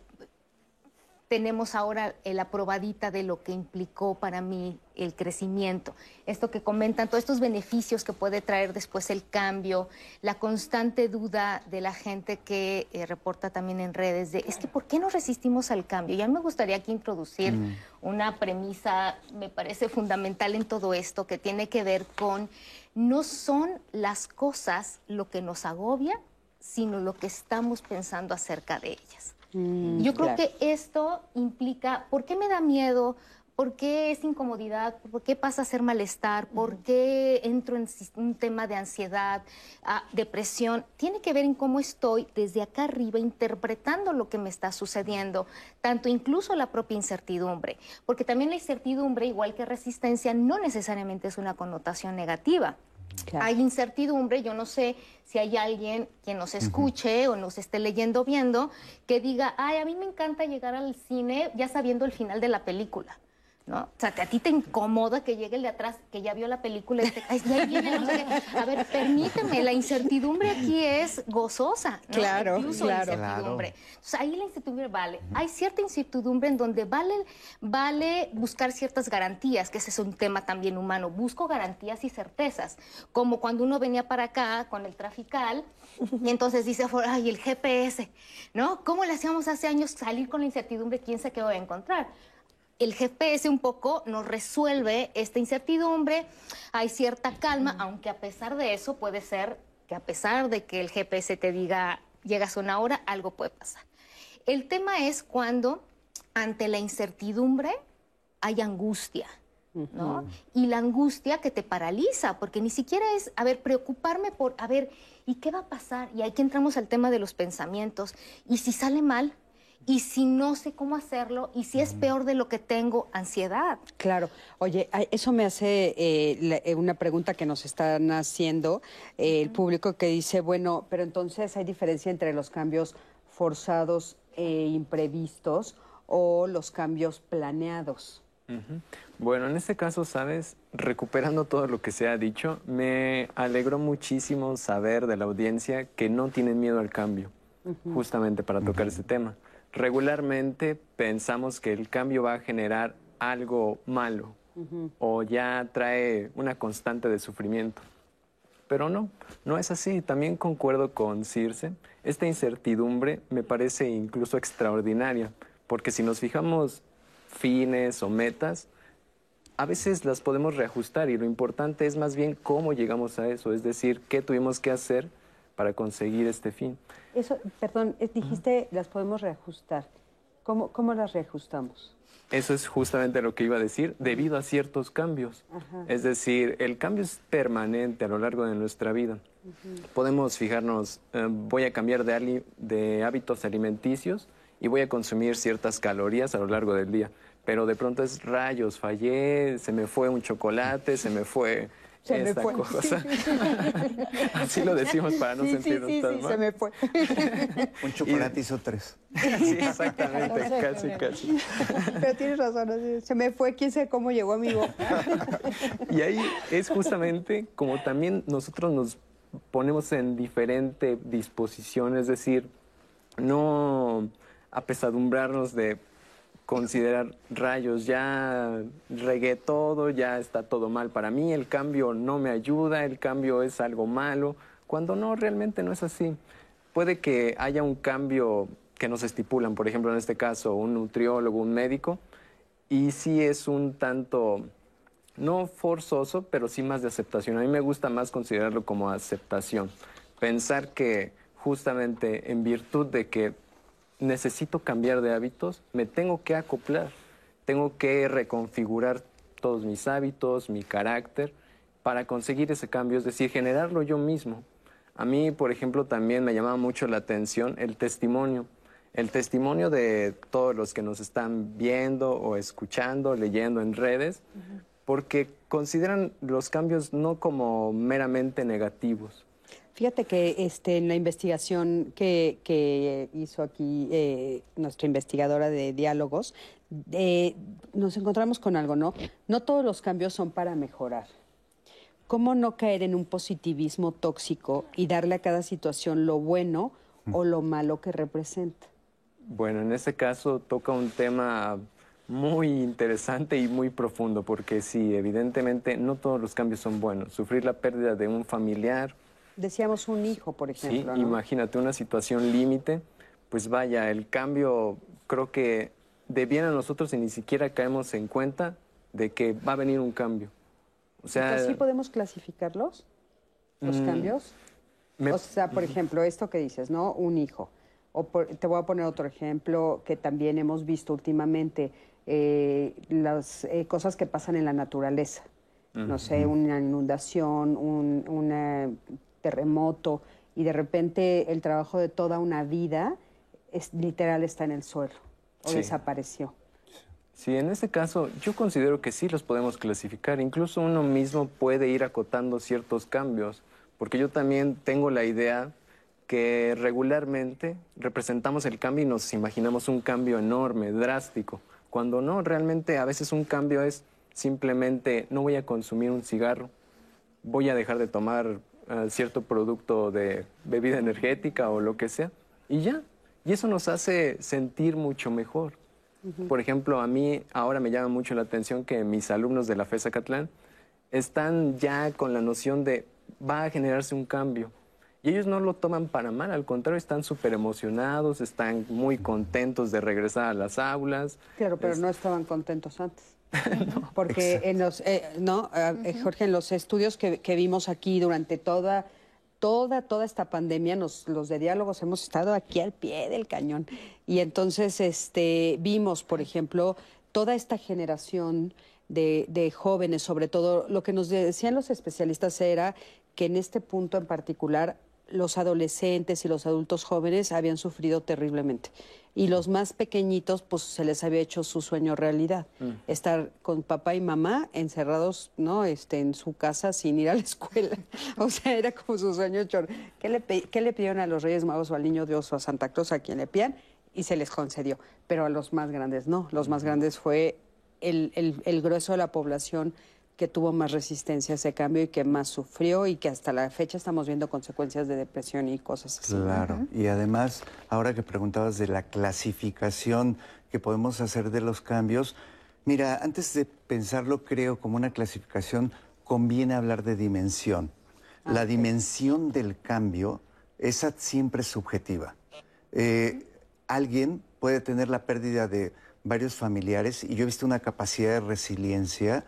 tenemos ahora la probadita de lo que implicó para mí el crecimiento. Esto que comentan, todos estos beneficios que puede traer después el cambio, la constante duda de la gente que eh, reporta también en redes de, es que ¿por qué no resistimos al cambio? Ya me gustaría aquí introducir mm. una premisa, me parece fundamental en todo esto, que tiene que ver con, no son las cosas lo que nos agobia, sino lo que estamos pensando acerca de ellas. Mm, Yo creo que esto implica, ¿por qué me da miedo? ¿Por qué es incomodidad? ¿Por qué pasa a ser malestar? ¿Por qué entro en un tema de ansiedad, ah, depresión? Tiene que ver en cómo estoy desde acá arriba interpretando lo que me está sucediendo, tanto incluso la propia incertidumbre, porque también la incertidumbre, igual que resistencia, no necesariamente es una connotación negativa. Hay incertidumbre, yo no sé si hay alguien que nos escuche o nos esté leyendo, viendo, que diga, ay, a mí me encanta llegar al cine ya sabiendo el final de la película. ¿No? O sea, a ti te incomoda que llegue el de atrás, que ya vio la película, y te, Ay, viene, no sé A ver, permíteme, la incertidumbre aquí es gozosa, ¿no? Claro, Incluso claro. La incertidumbre. Entonces, ahí la incertidumbre vale. Hay cierta incertidumbre en donde vale, vale buscar ciertas garantías, que ese es un tema también humano. Busco garantías y certezas, como cuando uno venía para acá con el trafical, y entonces dice, ay, el GPS, ¿no? ¿Cómo le hacíamos hace años salir con la incertidumbre? ¿Quién qué voy a encontrar? El GPS un poco nos resuelve esta incertidumbre, hay cierta calma, aunque a pesar de eso puede ser que a pesar de que el GPS te diga llegas a una hora, algo puede pasar. El tema es cuando ante la incertidumbre hay angustia. ¿no? Y la angustia que te paraliza, porque ni siquiera es, a ver, preocuparme por, a ver, ¿y qué va a pasar? Y aquí entramos al tema de los pensamientos. ¿Y si sale mal? Y si no sé cómo hacerlo y si es peor de lo que tengo, ansiedad. Claro. Oye, eso me hace eh, eh, una pregunta que nos están haciendo eh, el público que dice, bueno, pero entonces hay diferencia entre los cambios forzados e imprevistos o los cambios planeados. Bueno, en este caso, sabes, recuperando todo lo que se ha dicho, me alegró muchísimo saber de la audiencia que no tienen miedo al cambio, justamente para tocar ese tema regularmente pensamos que el cambio va a generar algo malo o ya trae una constante de sufrimiento. Pero no, no es así. También concuerdo con Circe. Esta incertidumbre me parece incluso extraordinaria, porque si nos fijamos fines o metas, a veces las podemos reajustar y lo importante es más bien cómo llegamos a eso, es decir, qué tuvimos que hacer para conseguir este fin. Eso, perdón, dijiste, las podemos reajustar. ¿Cómo, cómo las reajustamos? Eso es justamente lo que iba a decir, debido a ciertos cambios. Es decir, el cambio es permanente a lo largo de nuestra vida. Podemos fijarnos, eh, voy a cambiar de, de hábitos alimenticios y voy a consumir ciertas calorías a lo largo del día. Pero de pronto es rayos, fallé, se me fue un chocolate, se me fue Se me esta fue. cosa. Así lo decimos para no sentirnos sí, tan sí, mal. se me fue. Un chocolate hizo tres. Sí, exactamente, casi, casi. Pero tienes razón, se me fue, quién sabe cómo llegó a mi boca. Y ahí es justamente como también nosotros nos ponemos en diferente disposición, es decir, no apesadumbrarnos de considerar rayos, ya regué todo, ya está todo mal para mí, el cambio no me ayuda, el cambio es algo malo, cuando no, realmente no es así. Puede que haya un cambio que nos estipulan, por ejemplo, en este caso, un nutriólogo, un médico, y sí es un tanto no forzoso, pero sí más de aceptación. A mí me gusta más considerarlo como aceptación. Pensar que justamente en virtud de que necesito cambiar de hábitos, me tengo que acoplar, tengo que reconfigurar todos mis hábitos, mi carácter, para conseguir ese cambio, es decir, generarlo yo mismo. A mí, por ejemplo, también me llamaba mucho la atención el testimonio. El testimonio de todos los que nos están viendo o escuchando, leyendo en redes, porque consideran los cambios no como meramente negativos. Fíjate que este, en la investigación que, que hizo aquí eh, nuestra investigadora de diálogos, eh, nos encontramos con algo, ¿no? No todos los cambios son para mejorar. ¿Cómo no caer en un positivismo tóxico y darle a cada situación lo bueno o lo malo que representa? Bueno, en este caso toca un tema muy interesante y muy profundo, porque sí, evidentemente no todos los cambios son buenos. Sufrir la pérdida de un familiar, Decíamos un hijo, por sí, ejemplo, ¿no? imagínate una situación límite, pues vaya, el cambio creo que de bien a nosotros y ni siquiera caemos en cuenta de que va a venir un cambio. O sea, ¿sí podemos clasificarlos, los Mm, cambios? me- O sea, por ejemplo, esto que dices, ¿no? Un hijo. O por- te voy a poner otro ejemplo que también hemos visto últimamente, eh, las eh, cosas que pasan en la naturaleza. No sé, una inundación, un una terremoto, y de repente el trabajo de toda una vida es, literal está en el suelo o Sí. desapareció. Sí, en este caso yo considero que sí los podemos clasificar. Incluso uno mismo puede ir acotando ciertos cambios, porque yo también tengo la idea que regularmente representamos el cambio y nos imaginamos un cambio enorme, drástico, cuando no, realmente a veces un cambio es simplemente no voy a consumir un cigarro, voy a dejar de tomar cierto producto de bebida energética o lo que sea, y ya. Y eso nos hace sentir mucho mejor. Por ejemplo, a mí ahora me llama mucho la atención que mis alumnos de la FESA Catlán están ya con la noción de va a generarse un cambio. Y ellos no lo toman para mal, al contrario, están súper emocionados, están muy contentos de regresar a las aulas. Claro, pero Es- no estaban contentos antes. Porque en los, eh, no, Ah, eh, Jorge, en los estudios que, que vimos aquí durante toda, toda, toda esta pandemia, nos, los de diálogos hemos estado aquí al pie del cañón. Y entonces, este, vimos, por ejemplo, toda esta generación de, de jóvenes, sobre todo, lo que nos decían los especialistas era que en este punto en particular los adolescentes y los adultos jóvenes habían sufrido terriblemente. Y los más pequeñitos, pues se les había hecho su sueño realidad. Estar con papá y mamá encerrados, ¿no? Este, en su casa sin ir a la escuela. O sea, era como su sueño hecho. ¿Qué le, qué le pidieron a los Reyes Magos o al Niño Dios o a Santa Claus, a quien le pidan? Y se les concedió. Pero a los más grandes no. Los más grandes fue el, el- el grueso de la población que tuvo más resistencia a ese cambio y que más sufrió y que hasta la fecha estamos viendo consecuencias de depresión y cosas así. Claro. Y además, ahora que preguntabas de la clasificación que podemos hacer de los cambios, mira, antes de pensarlo, creo, como una clasificación, conviene hablar de dimensión. La dimensión del cambio, esa siempre es subjetiva. Eh, alguien puede tener la pérdida de varios familiares y yo he visto una capacidad de resiliencia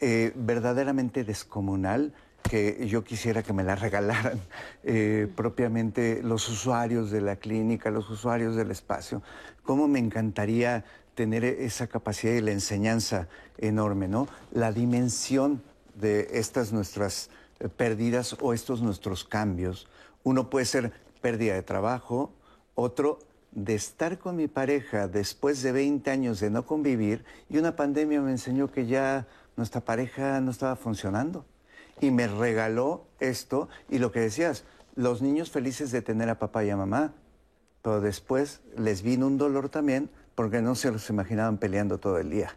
eh, verdaderamente descomunal que yo quisiera que me la regalaran eh, propiamente los usuarios de la clínica, los usuarios del espacio. Cómo me encantaría tener esa capacidad de la enseñanza enorme, ¿no? La dimensión de estas nuestras eh, pérdidas o estos nuestros cambios. Uno puede ser pérdida de trabajo, otro de estar con mi pareja después de 20 años de no convivir y una pandemia me enseñó que ya nuestra pareja no estaba funcionando. Y me regaló esto y lo que decías, los niños felices de tener a papá y a mamá, pero después les vino un dolor también porque no se los imaginaban peleando todo el día.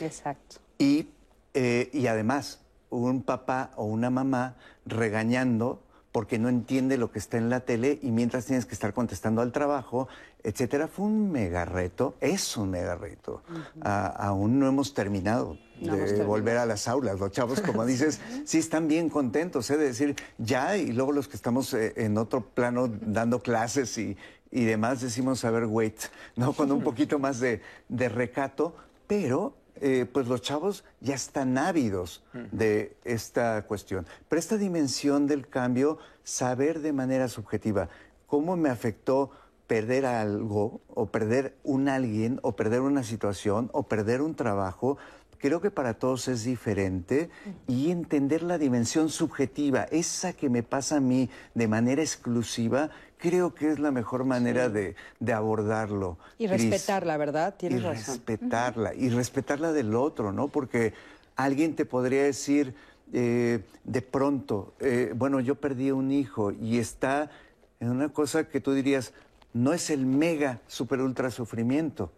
Exacto. Y, eh, y además, un papá o una mamá regañando porque no entiende lo que está en la tele y mientras tienes que estar contestando al trabajo, etcétera. Fue un mega reto, es un mega reto. aún no hemos terminado de volver a las aulas. Los chavos, como dices, sí están bien contentos, ¿eh? de decir ya, y luego los que estamos eh, en otro plano dando clases y, y demás decimos, a ver, wait, ¿no? Con un poquito más de, de recato, pero eh, pues los chavos ya están ávidos de esta cuestión. Pero esta dimensión del cambio, saber de manera subjetiva cómo me afectó perder algo o perder un alguien o perder una situación o perder un trabajo, creo que para todos es diferente. Y entender la dimensión subjetiva, esa que me pasa a mí de manera exclusiva, creo que es la mejor manera de, abordarlo. Y respetarla, ¿verdad? Tienes y respetarla, y respetarla del otro, ¿no? Porque alguien te podría decir eh, de pronto, eh, bueno, yo perdí un hijo y está en una cosa que tú dirías, no es el mega, super ultra sufrimiento.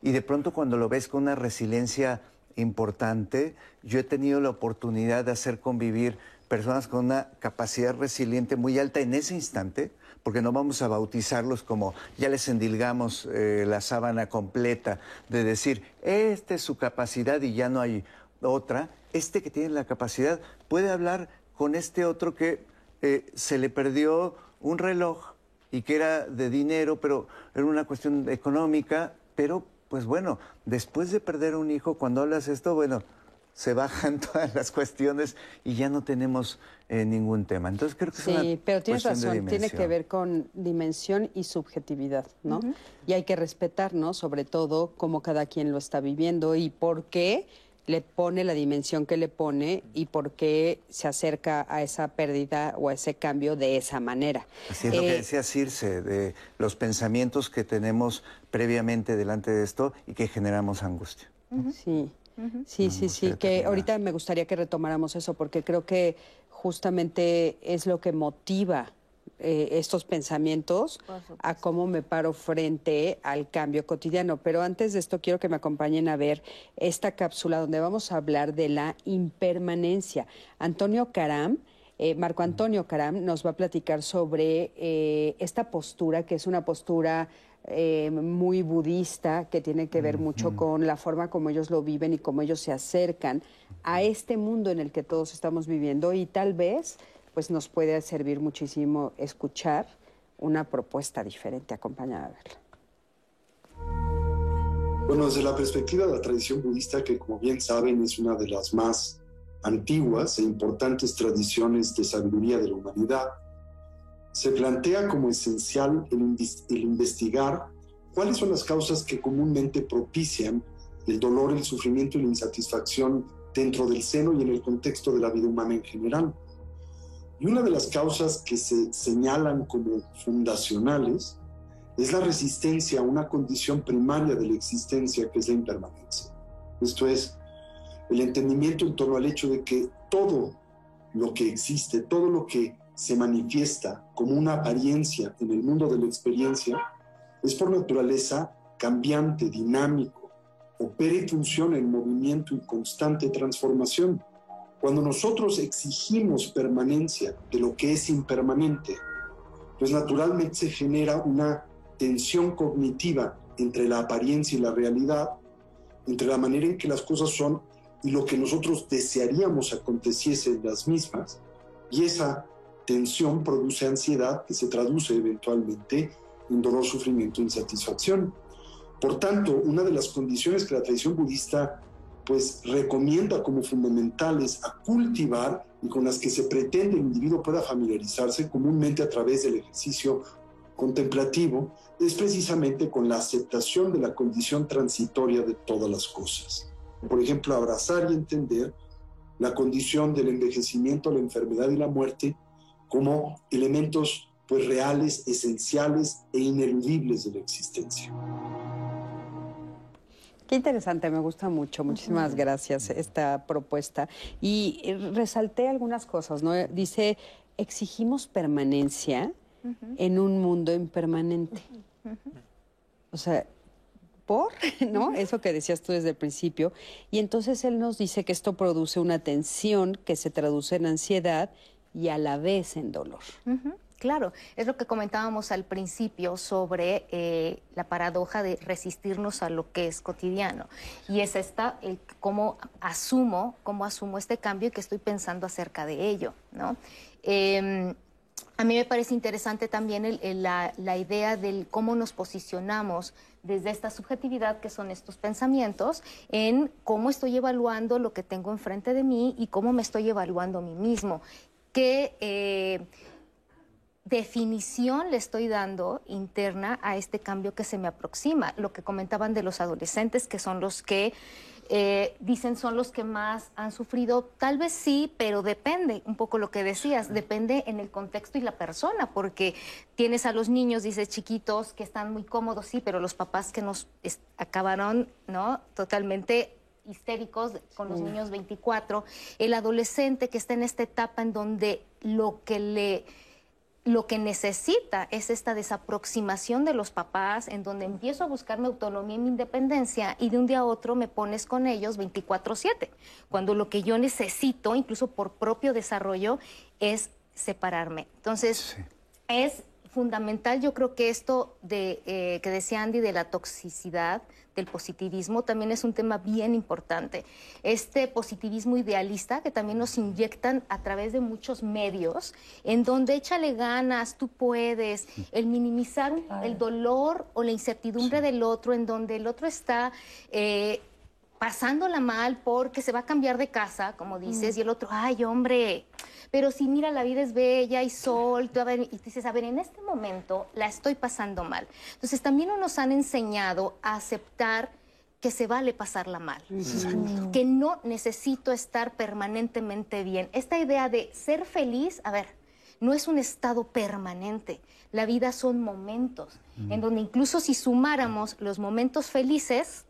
Y de pronto cuando lo ves con una resiliencia importante, yo he tenido la oportunidad de hacer convivir personas con una capacidad resiliente muy alta en ese instante, porque no vamos a bautizarlos como ya les endilgamos eh, la sábana completa, de decir, esta es su capacidad y ya no hay otra. Este que tiene la capacidad puede hablar con este otro que eh, se le perdió un reloj y que era de dinero, pero era una cuestión económica, pero pues bueno, después de perder un hijo, cuando hablas esto, bueno, se bajan todas las cuestiones y ya no tenemos eh, ningún tema. Entonces creo que sí, es pero tienes razón, tiene que ver con dimensión y subjetividad, ¿no? Y hay que respetar, ¿no? Sobre todo cómo cada quien lo está viviendo y por qué le pone la dimensión que le pone y por qué se acerca a esa pérdida o a ese cambio de esa manera. Así es lo que eh, decía Circe, de los pensamientos que tenemos previamente delante de esto y que generamos angustia. Sí. Sí, sí, sí, que ahorita me gustaría que retomáramos eso porque creo que justamente es lo que motiva eh, estos pensamientos a cómo me paro frente al cambio cotidiano. Pero antes de esto quiero que me acompañen a ver esta cápsula donde vamos a hablar de la impermanencia. Antonio Caram. Eh, Marco Antonio Caram nos va a platicar sobre eh, esta postura, que es una postura eh, muy budista que tiene que ver mucho con la forma como ellos lo viven y cómo ellos se acercan a este mundo en el que todos estamos viviendo y tal vez pues nos puede servir muchísimo escuchar una propuesta diferente acompañada de verla. Bueno, desde la perspectiva de la tradición budista, que como bien saben es una de las más antiguas e importantes tradiciones de sabiduría de la humanidad, se plantea como esencial el, investigar cuáles son las causas que comúnmente propician el dolor, el sufrimiento y la insatisfacción dentro del seno y en el contexto de la vida humana en general. Y una de las causas que se señalan como fundacionales es la resistencia a una condición primaria de la existencia que es la impermanencia. Esto es, el entendimiento en torno al hecho de que todo lo que existe, todo lo que se manifiesta como una apariencia en el mundo de la experiencia, es por naturaleza cambiante, dinámico, opera y funciona en movimiento y constante transformación. Cuando nosotros exigimos permanencia de lo que es impermanente, pues naturalmente se genera una tensión cognitiva entre la apariencia y la realidad, entre la manera en que las cosas son y lo que nosotros desearíamos aconteciese en las mismas, y esa tensión produce ansiedad que se traduce eventualmente en dolor, sufrimiento insatisfacción. Por tanto, una de las condiciones que la tradición budista pues recomienda como fundamentales a cultivar y con las que se pretende el individuo pueda familiarizarse comúnmente a través del ejercicio contemplativo es precisamente con la aceptación de la condición transitoria de todas las cosas. Por ejemplo, abrazar y entender la condición del envejecimiento, la enfermedad y la muerte como elementos pues reales, esenciales e ineludibles de la existencia. Qué interesante, me gusta mucho. Muchísimas gracias esta propuesta. Y eh, resalté algunas cosas, ¿no? Dice, exigimos permanencia en un mundo impermanente. O sea, por, ¿no? Eso que decías tú desde el principio. Y entonces él nos dice que esto produce una tensión que se traduce en ansiedad y a la vez en dolor. Claro, es lo que comentábamos al principio sobre eh, la paradoja de resistirnos a lo que es cotidiano. Y es esta, el cómo asumo, cómo asumo este cambio y que estoy pensando acerca de ello, ¿no? Em, a mí me parece interesante también la, la, idea del cómo nos posicionamos desde esta subjetividad que son estos pensamientos en cómo estoy evaluando lo que tengo enfrente de mí y cómo me estoy evaluando a mí mismo. ¿Qué eh, definición le estoy dando interna a este cambio que se me aproxima? Lo que comentaban de los adolescentes, que son los que eh, dicen son los que más han sufrido, tal vez sí, pero depende, un poco lo que decías, depende en el contexto y la persona, porque tienes a los niños, dices, chiquitos, que están muy cómodos, sí, pero los papás que nos acabaron, ¿no? Totalmente histéricos con los niños 24, el adolescente que está en esta etapa en donde lo que le lo que necesita es esta desaproximación de los papás, en donde empiezo a buscar mi autonomía y mi independencia y de un día a otro me pones con ellos 24/7, cuando lo que yo necesito, incluso por propio desarrollo, es separarme. Entonces, es fundamental, yo creo que esto de, eh, que decía Andy de la toxicidad, del positivismo también es un tema bien importante. Este positivismo idealista que también nos inyectan a través de muchos medios, en donde échale ganas, tú puedes, el minimizar el dolor o la incertidumbre del otro, en donde el otro está... Eh, pasándola mal porque se va a cambiar de casa, como dices, y el otro, ay, hombre, pero si mira, la vida es bella y sol, y dices, a ver, en este momento la estoy pasando mal. Entonces también nos han enseñado a aceptar que se vale pasarla mal, que no necesito estar permanentemente bien. Esta idea de ser feliz, a ver, no es un estado permanente. La vida son momentos, en donde incluso si sumáramos los momentos felices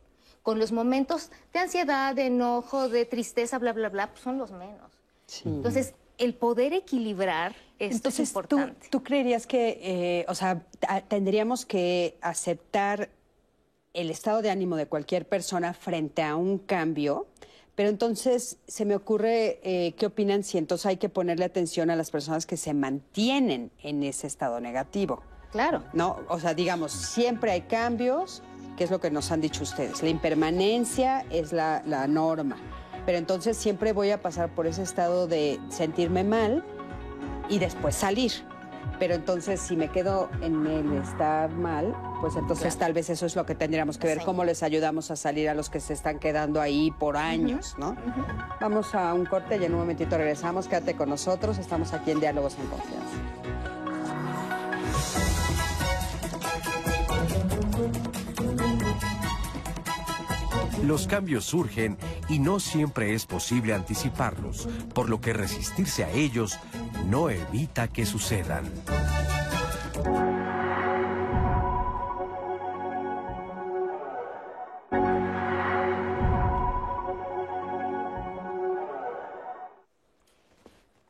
con los momentos de ansiedad, de enojo, de tristeza, bla, bla, bla, pues son los menos. Entonces, el poder equilibrar esto es importante. ¿tú, ¿tú, creerías que, eh, o sea, tendríamos que aceptar el estado de ánimo de cualquier persona frente a un cambio? Pero entonces se me ocurre, eh, ¿qué opinan si entonces hay que ponerle atención a las personas que se mantienen en ese estado negativo? Claro. No, o sea, digamos, siempre hay cambios, que es lo que nos han dicho ustedes. La impermanencia es la, la norma pero entonces siempre voy a pasar por ese estado de sentirme mal y después salir. Pero entonces si me quedo en el estar mal, pues entonces tal vez eso es lo que tendríamos que ver, cómo les ayudamos a salir a los que se están quedando ahí por años, ¿no? Vamos a un corte y en un momentito regresamos. Quédate con nosotros, estamos aquí en Diálogos en Confianza. Los cambios surgen y no siempre es posible anticiparlos, por lo que resistirse a ellos no evita que sucedan.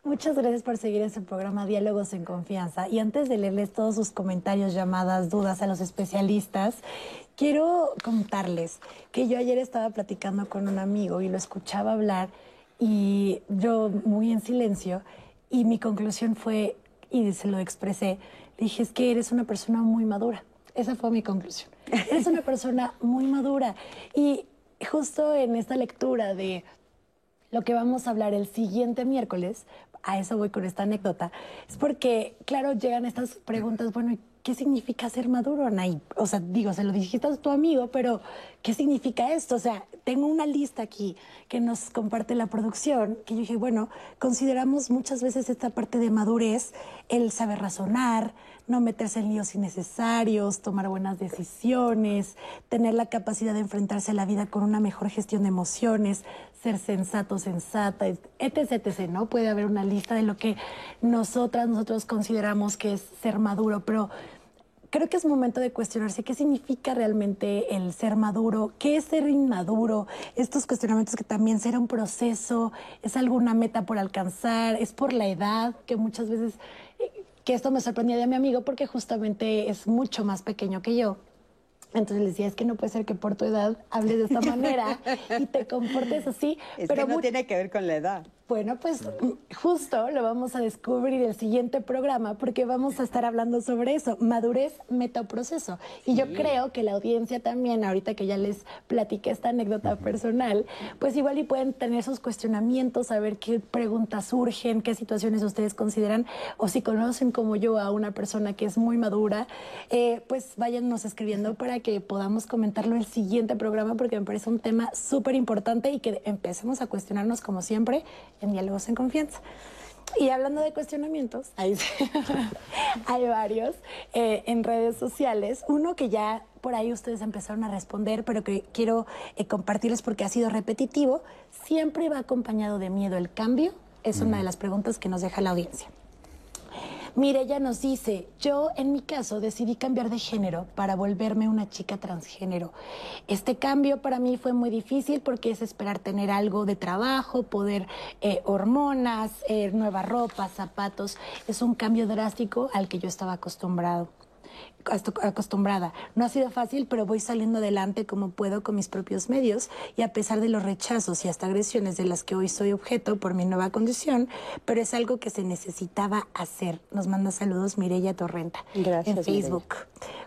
Muchas gracias por seguir este programa Diálogos en Confianza. Y antes de leerles todos sus comentarios, llamadas, dudas a los especialistas, quiero contarles que yo ayer estaba platicando con un amigo y lo escuchaba hablar y yo muy en silencio y mi conclusión fue, y se lo expresé, dije, es que eres una persona muy madura. Esa fue mi conclusión. Eres una persona muy madura. Y justo en esta lectura de lo que vamos a hablar el siguiente miércoles, a eso voy con esta anécdota, es porque, claro, llegan estas preguntas, bueno, ¿y ¿qué significa ser maduro, Anaí? O sea, digo, se lo dijiste a tu amigo, pero ¿qué significa esto? O sea, tengo una lista aquí que nos comparte la producción, que yo dije, bueno, consideramos muchas veces esta parte de madurez, el saber razonar, no meterse en líos innecesarios, tomar buenas decisiones, tener la capacidad de enfrentarse a la vida con una mejor gestión de emociones, ser sensato, sensata, etc, etc, ¿no? Puede haber una lista de lo que nosotras, nosotros consideramos que es ser maduro, pero creo que es momento de cuestionarse qué significa realmente el ser maduro, qué es ser inmaduro, estos cuestionamientos que también será un proceso, es alguna meta por alcanzar, es por la edad, que muchas veces, eh, que esto me sorprendía de mi amigo porque justamente es mucho más pequeño que yo. Entonces le decía, es que no puede ser que por tu edad hables de esta manera y te comportes así. Es pero que no tiene que ver con la edad. Bueno, pues justo lo vamos a descubrir el siguiente programa porque vamos a estar hablando sobre eso, madurez, meta o proceso. Y yo creo que la audiencia también, ahorita que ya les platiqué esta anécdota personal, pues igual y pueden tener sus cuestionamientos, saber qué preguntas surgen, qué situaciones ustedes consideran, o si conocen como yo a una persona que es muy madura, eh, pues váyannos escribiendo para que podamos comentarlo el siguiente programa porque me parece un tema súper importante y que empecemos a cuestionarnos como siempre en Diálogos en Confianza. Y hablando de cuestionamientos, hay, hay varios eh, en redes sociales. Uno que ya por ahí ustedes empezaron a responder, pero que quiero eh, compartirles porque ha sido repetitivo. ¿Siempre va acompañado de miedo el cambio? Es una de las preguntas que nos deja la audiencia. Mireya nos dice, yo en mi caso decidí cambiar de género para volverme una chica transgénero. Este cambio para mí fue muy difícil porque es esperar tener algo de trabajo, poder eh, hormonas, eh, nueva ropa, zapatos. Es un cambio drástico al que yo estaba acostumbrado acostumbrada. No ha sido fácil, pero voy saliendo adelante como puedo con mis propios medios y a pesar de los rechazos y hasta agresiones de las que hoy soy objeto por mi nueva condición, pero es algo que se necesitaba hacer. Nos manda saludos Mireya Torrenta Gracias, en Facebook.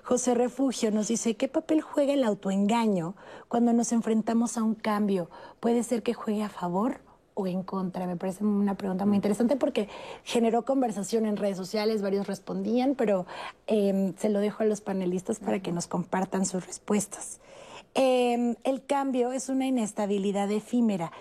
José Refugio nos dice, ¿qué papel juega el autoengaño cuando nos enfrentamos a un cambio? ¿Puede ser que juegue a favor o en contra? Me parece una pregunta muy interesante porque generó conversación en redes sociales, varios respondían, pero eh, se lo dejo a los panelistas para que nos compartan sus respuestas. Eh, el cambio es una inestabilidad efímera.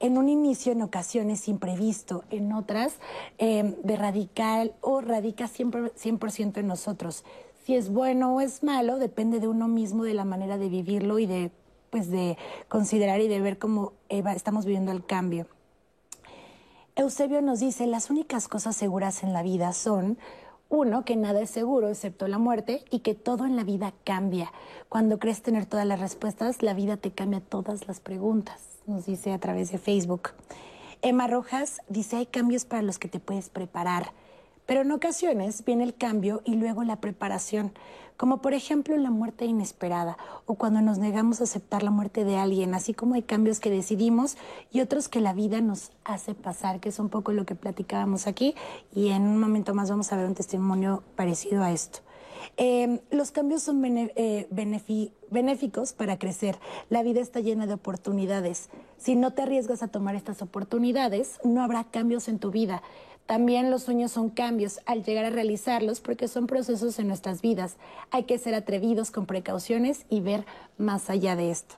En un inicio, en ocasiones imprevisto, en otras eh, de radical o radica siempre 100% en nosotros. Si es bueno o es malo, depende de uno mismo, de la manera de vivirlo y de, pues, de considerar y de ver cómo eh, estamos viviendo el cambio. Eusebio nos dice, las únicas cosas seguras en la vida son, uno, que nada es seguro excepto la muerte y que todo en la vida cambia. Cuando crees tener todas las respuestas, la vida te cambia todas las preguntas, nos dice a través de Facebook. Emma Rojas dice, hay cambios para los que te puedes preparar, pero en ocasiones viene el cambio y luego la preparación, como por ejemplo la muerte inesperada o cuando nos negamos a aceptar la muerte de alguien, así como hay cambios que decidimos y otros que la vida nos hace pasar, que es un poco lo que platicábamos aquí y en un momento más vamos a ver un testimonio parecido a esto. Eh, los cambios son bene- eh, benéficos para crecer. La vida está llena de oportunidades. Si no te arriesgas a tomar estas oportunidades, no habrá cambios en tu vida. También los sueños son cambios al llegar a realizarlos porque son procesos en nuestras vidas. Hay que ser atrevidos con precauciones y ver más allá de esto.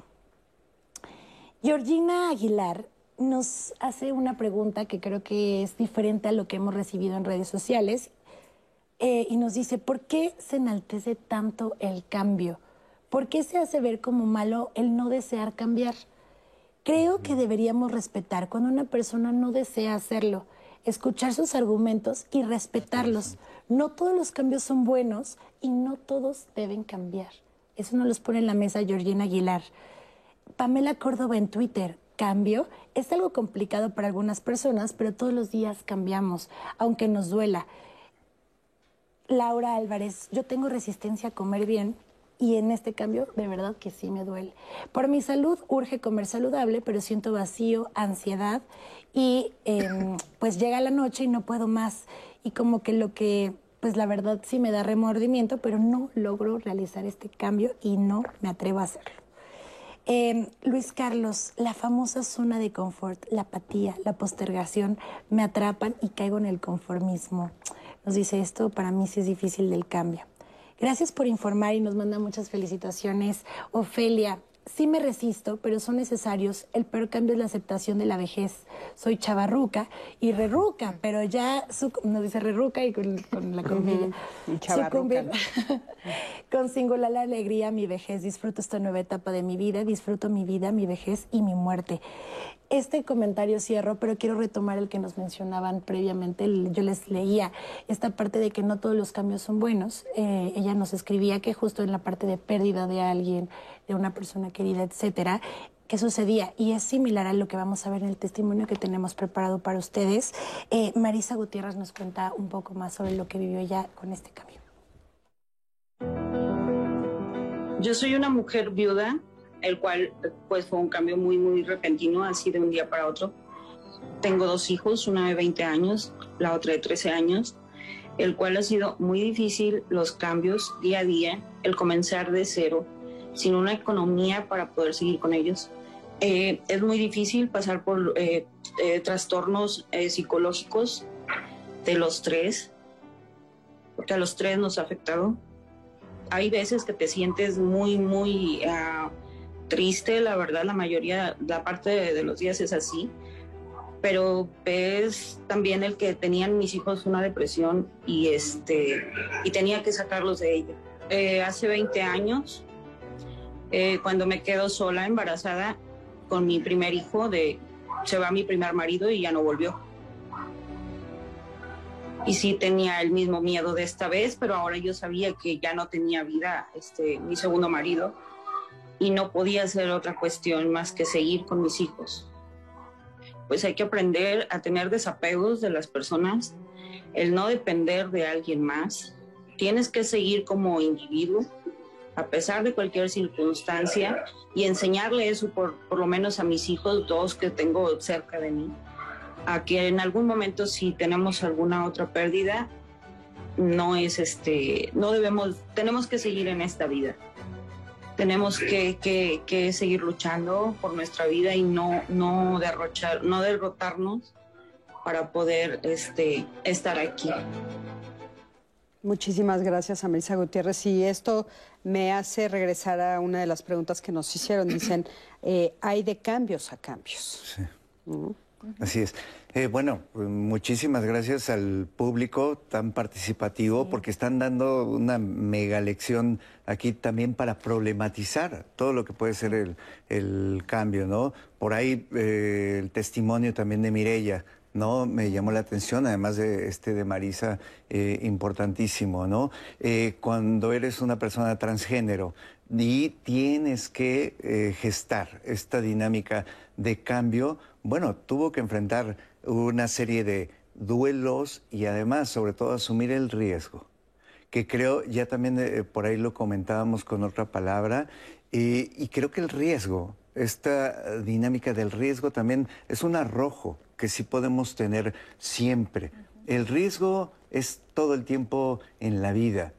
Georgina Aguilar nos hace una pregunta que creo que es diferente a lo que hemos recibido en redes sociales eh, y nos dice, ¿por qué se enaltece tanto el cambio? ¿Por qué se hace ver como malo el no desear cambiar? Creo que deberíamos respetar cuando una persona no desea hacerlo, escuchar sus argumentos y respetarlos. No todos los cambios son buenos y no todos deben cambiar. Eso nos los pone en la mesa Georgina Aguilar. Pamela Córdoba en Twitter. Cambio es algo complicado para algunas personas, pero todos los días cambiamos, aunque nos duela. Laura Álvarez, yo tengo resistencia a comer bien y en este cambio de verdad que sí me duele. Por mi salud urge comer saludable, pero siento vacío, ansiedad y em, pues llega la noche y no puedo más. Y como que lo que, pues la verdad sí me da remordimiento, pero no logro realizar este cambio y no me atrevo a hacerlo. Em, Luis Carlos, la famosa zona de confort, la apatía, la postergación, me atrapan y caigo en el conformismo. Nos dice esto, para mí sí es difícil del cambio. Gracias por informar y nos manda muchas felicitaciones. Ofelia, sí me resisto, pero son necesarios. El peor cambio es la aceptación de la vejez. Soy chavarruca y rerruca, pero ya nos dice rerruca y con, la comilla. con singular alegría mi vejez. Disfruto esta nueva etapa de mi vida, disfruto mi vida, mi vejez y mi muerte. Este comentario cierro, pero quiero retomar el que nos mencionaban previamente. Yo les leía esta parte de que no todos los cambios son buenos. Eh, ella nos escribía que justo en la parte de pérdida de alguien, de una persona querida, etcétera, qué sucedía. Y es similar a lo que vamos a ver en el testimonio que tenemos preparado para ustedes. Eh, Marisa Gutiérrez nos cuenta un poco más sobre lo que vivió ella con este cambio. Yo soy una mujer viuda, el cual pues fue un cambio muy, muy repentino, así de un día para otro. Tengo dos hijos, una de 20 años, la otra de 13 años, el cual ha sido muy difícil los cambios día a día, el comenzar de cero, sin una economía para poder seguir con ellos. Eh, es muy difícil pasar por eh, eh, trastornos psicológicos de los tres, porque a los tres nos ha afectado. Hay veces que te sientes muy, muy ah, triste, la verdad, la mayoría, la parte de, los días es así, pero ves también el que tenían mis hijos una depresión y, este, y tenía que sacarlos de ella. hace 20 años eh, cuando me quedo sola, embarazada, con mi primer hijo, de, se va mi primer marido y ya no volvió. Y sí tenía el mismo miedo de esta vez, pero ahora yo sabía que ya no tenía vida este, mi segundo marido y no podía ser otra cuestión más que seguir con mis hijos. Pues hay que aprender a tener desapegos de las personas, el no depender de alguien más. Tienes que seguir como individuo, a pesar de cualquier circunstancia y enseñarle eso por, por lo menos a mis hijos, dos que tengo cerca de mí, a que en algún momento si tenemos alguna otra pérdida, no es este, no debemos, tenemos que seguir en esta vida. Tenemos que, que, que seguir luchando por nuestra vida y no, no derrochar, no derrotarnos para poder este, estar aquí. Muchísimas gracias a Melissa Gutiérrez. Y esto me hace regresar a una de las preguntas que nos hicieron. Dicen, eh, hay de cambios a cambios. Sí. Así es. Eh, bueno, pues, muchísimas gracias al público tan participativo porque están dando una mega lección aquí también para problematizar todo lo que puede ser el, cambio, ¿no? Por ahí eh, el testimonio también de Mirella ¿no? Me llamó la atención, además de este de Marisa, eh, importantísimo, ¿no? Eh, cuando eres una persona transgénero y tienes que eh, gestar esta dinámica de cambio, bueno, tuvo que enfrentar una serie de duelos y además, sobre todo, asumir el riesgo, que creo, ya también por ahí lo comentábamos con otra palabra, y creo que el riesgo, esta dinámica del riesgo también es un arrojo que sí podemos tener siempre. El riesgo es todo el tiempo en la vida.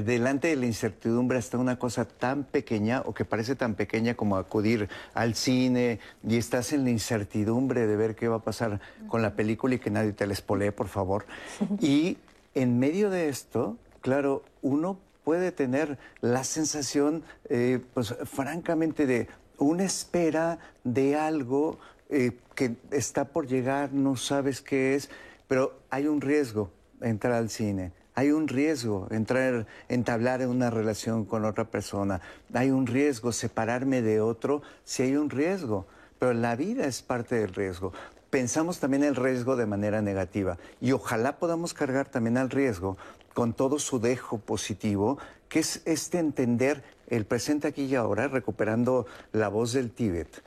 Delante de la incertidumbre está una cosa tan pequeña o que parece tan pequeña como acudir al cine y estás en la incertidumbre de ver qué va a pasar con la película y que nadie te la spolee, por favor. Y en medio de esto, claro, uno puede tener la sensación, eh, pues francamente, de una espera de algo eh, que está por llegar, no sabes qué es, pero hay un riesgo entrar al cine. Hay un riesgo entrar, entablar en una relación con otra persona. Hay un riesgo separarme de otro, si hay un riesgo. Pero la vida es parte del riesgo. Pensamos también el riesgo de manera negativa y ojalá podamos cargar también al riesgo con todo su dejo positivo, que es este entender el presente aquí y ahora, recuperando la voz del Tíbet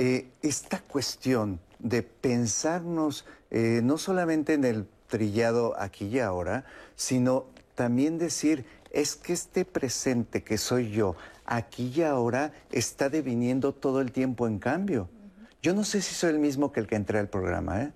eh, esta cuestión de pensarnos eh, no solamente en el trillado aquí y ahora, sino también decir, es que este presente que soy yo, aquí y ahora, está deviniendo todo el tiempo en cambio. Yo no sé si soy el mismo que el que entré al programa,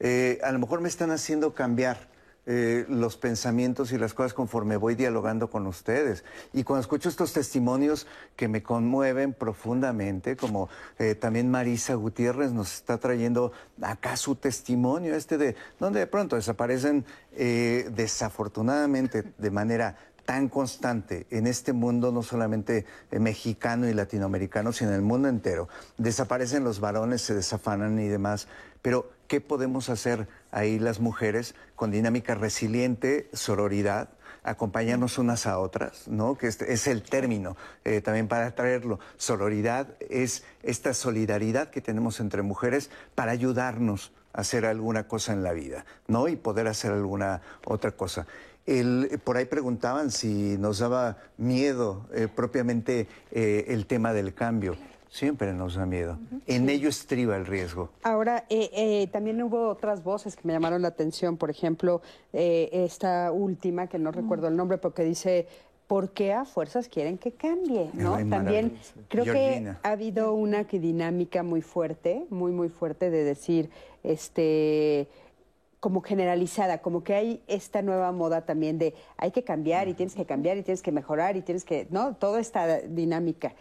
¿eh? a lo mejor me están haciendo cambiar eh, los pensamientos y las cosas conforme voy dialogando con ustedes. Y cuando escucho estos testimonios que me conmueven profundamente, como eh, también Marisa Gutiérrez nos está trayendo acá su testimonio, este de donde de pronto desaparecen eh, desafortunadamente de manera tan constante en este mundo, no solamente mexicano y latinoamericano, sino en el mundo entero. Desaparecen los varones, se desafanan y demás. Pero, ¿qué podemos hacer ahí las mujeres con dinámica resiliente, sororidad? acompañarnos unas a otras, ¿no? Que este es el término eh, también para traerlo. Sororidad es esta solidaridad que tenemos entre mujeres para ayudarnos a hacer alguna cosa en la vida, ¿no? Y poder hacer alguna otra cosa por ahí preguntaban si nos daba miedo eh, propiamente eh, el tema del cambio. Siempre nos da miedo. En ello estriba el riesgo. Ahora, eh, también hubo otras voces que me llamaron la atención. Por ejemplo, esta última, que no recuerdo el nombre, porque dice, ¿por qué a fuerzas quieren que cambie? ¿no? También creo que ha habido una dinámica muy fuerte, muy, muy fuerte de decir, este como generalizada, como que hay esta nueva moda también de hay que cambiar y tienes que cambiar y tienes que mejorar y tienes que, ¿no? Toda esta dinámica.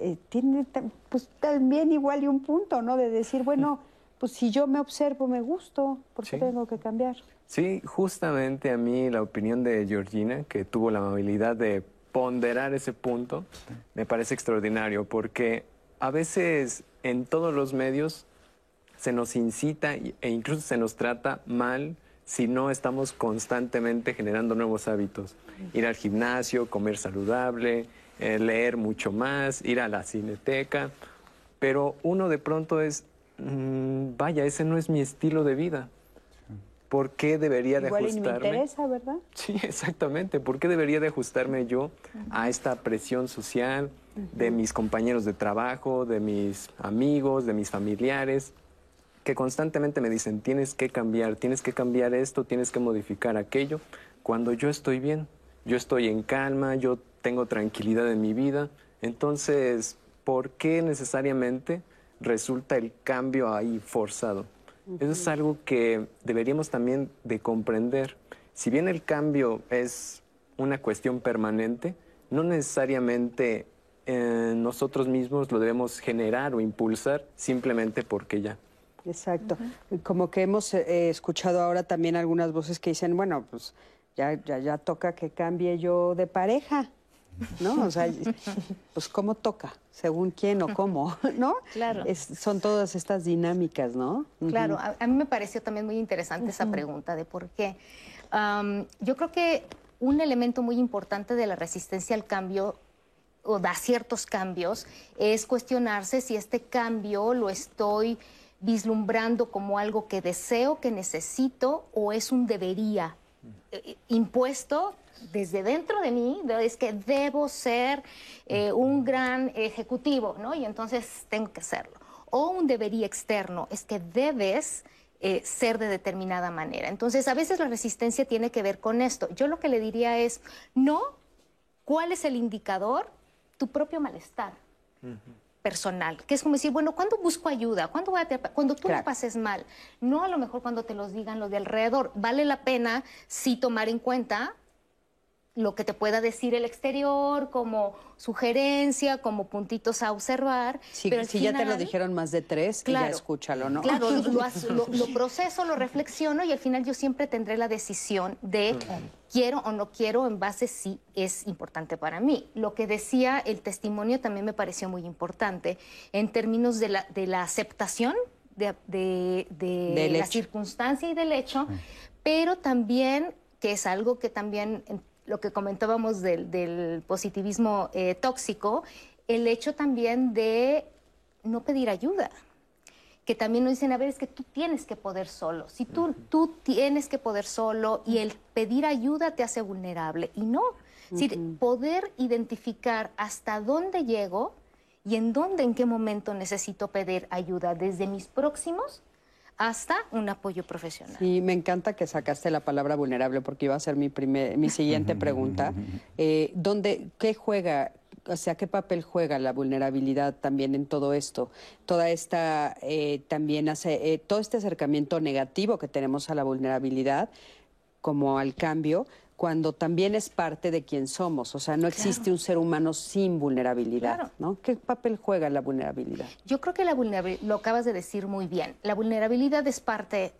Eh, tiene pues también igual y un punto, ¿no? De decir, bueno, pues si yo me observo, me gusto, ¿por qué tengo que cambiar? Sí, justamente a mí la opinión de Georgina, que tuvo la amabilidad de ponderar ese punto, me parece extraordinario, porque a veces en todos los medios se nos incita e incluso se nos trata mal si no estamos constantemente generando nuevos hábitos. Ir al gimnasio, comer saludable, eh, leer mucho más, ir a la cineteca. Pero uno de pronto es, mm, vaya, ese no es mi estilo de vida. ¿Por qué debería de ajustarme? Me interesa, ¿verdad? Sí, exactamente. ¿Por qué debería de ajustarme yo a esta presión social de mis compañeros de trabajo, de mis amigos, de mis familiares? que constantemente me dicen, tienes que cambiar, tienes que cambiar esto, tienes que modificar aquello, cuando yo estoy bien, yo estoy en calma, yo tengo tranquilidad en mi vida. Entonces, ¿por qué necesariamente resulta el cambio ahí forzado? Eso es algo que deberíamos también de comprender. Si bien el cambio es una cuestión permanente, no necesariamente eh, nosotros mismos lo debemos generar o impulsar simplemente porque ya. Exacto. Como que hemos eh, escuchado ahora también algunas voces que dicen, bueno, pues ya, ya, ya toca que cambie yo de pareja. ¿no? O sea, pues cómo toca, según quién o cómo, ¿no? Claro. son todas estas dinámicas, ¿no? Claro, a, mí me pareció también muy interesante esa pregunta de por qué. yo creo que un elemento muy importante de la resistencia al cambio o da ciertos cambios es cuestionarse si este cambio lo estoy vislumbrando como algo que deseo, que necesito o es un debería impuesto desde dentro de mí, es que debo ser eh, un gran ejecutivo, ¿no? Y entonces tengo que hacerlo. O un debería externo, es que debes ser de determinada manera. Entonces, a veces la resistencia tiene que ver con esto. Yo lo que le diría es, no, ¿cuál es el indicador? Tu propio malestar personal, que es como decir, bueno, ¿cuándo busco ayuda? ¿Cuándo, voy a cuando tú lo pases mal? No a lo mejor cuando te los digan los de alrededor. Vale la pena sí tomar en cuenta lo que te pueda decir el exterior, como sugerencia, como puntitos a observar. pero si ya te lo dijeron más de tres, ya escúchalo, ¿no? Claro, lo, proceso, lo reflexiono y al final yo siempre tendré la decisión de quiero o no quiero en base si es importante para mí. Lo que decía el testimonio también me pareció muy importante en términos de la, de la aceptación de, de, la circunstancia y del hecho, pero también que es algo que también lo que comentábamos del, positivismo eh, tóxico, el hecho también de no pedir ayuda. Que también nos dicen, a ver, es que tú tienes que poder solo. Si tú, tú tienes que poder solo y el pedir ayuda te hace vulnerable. Y no. Es decir, poder identificar hasta dónde llego y en dónde, en qué momento necesito pedir ayuda desde mis próximos hasta un apoyo profesional. Sí, me encanta que sacaste la palabra vulnerable porque iba a ser mi, primer, mi siguiente pregunta. Eh, ¿dónde, ¿Qué juega, o sea, qué papel juega la vulnerabilidad también en todo esto? Toda esta, eh, también hace, eh, todo este acercamiento negativo que tenemos a la vulnerabilidad como al cambio cuando también es parte de quien somos. O sea, no existe un ser humano sin vulnerabilidad, ¿no? ¿Qué papel juega la vulnerabilidad? Yo creo que la vulnerabilidad, lo acabas de decir muy bien, la vulnerabilidad es parte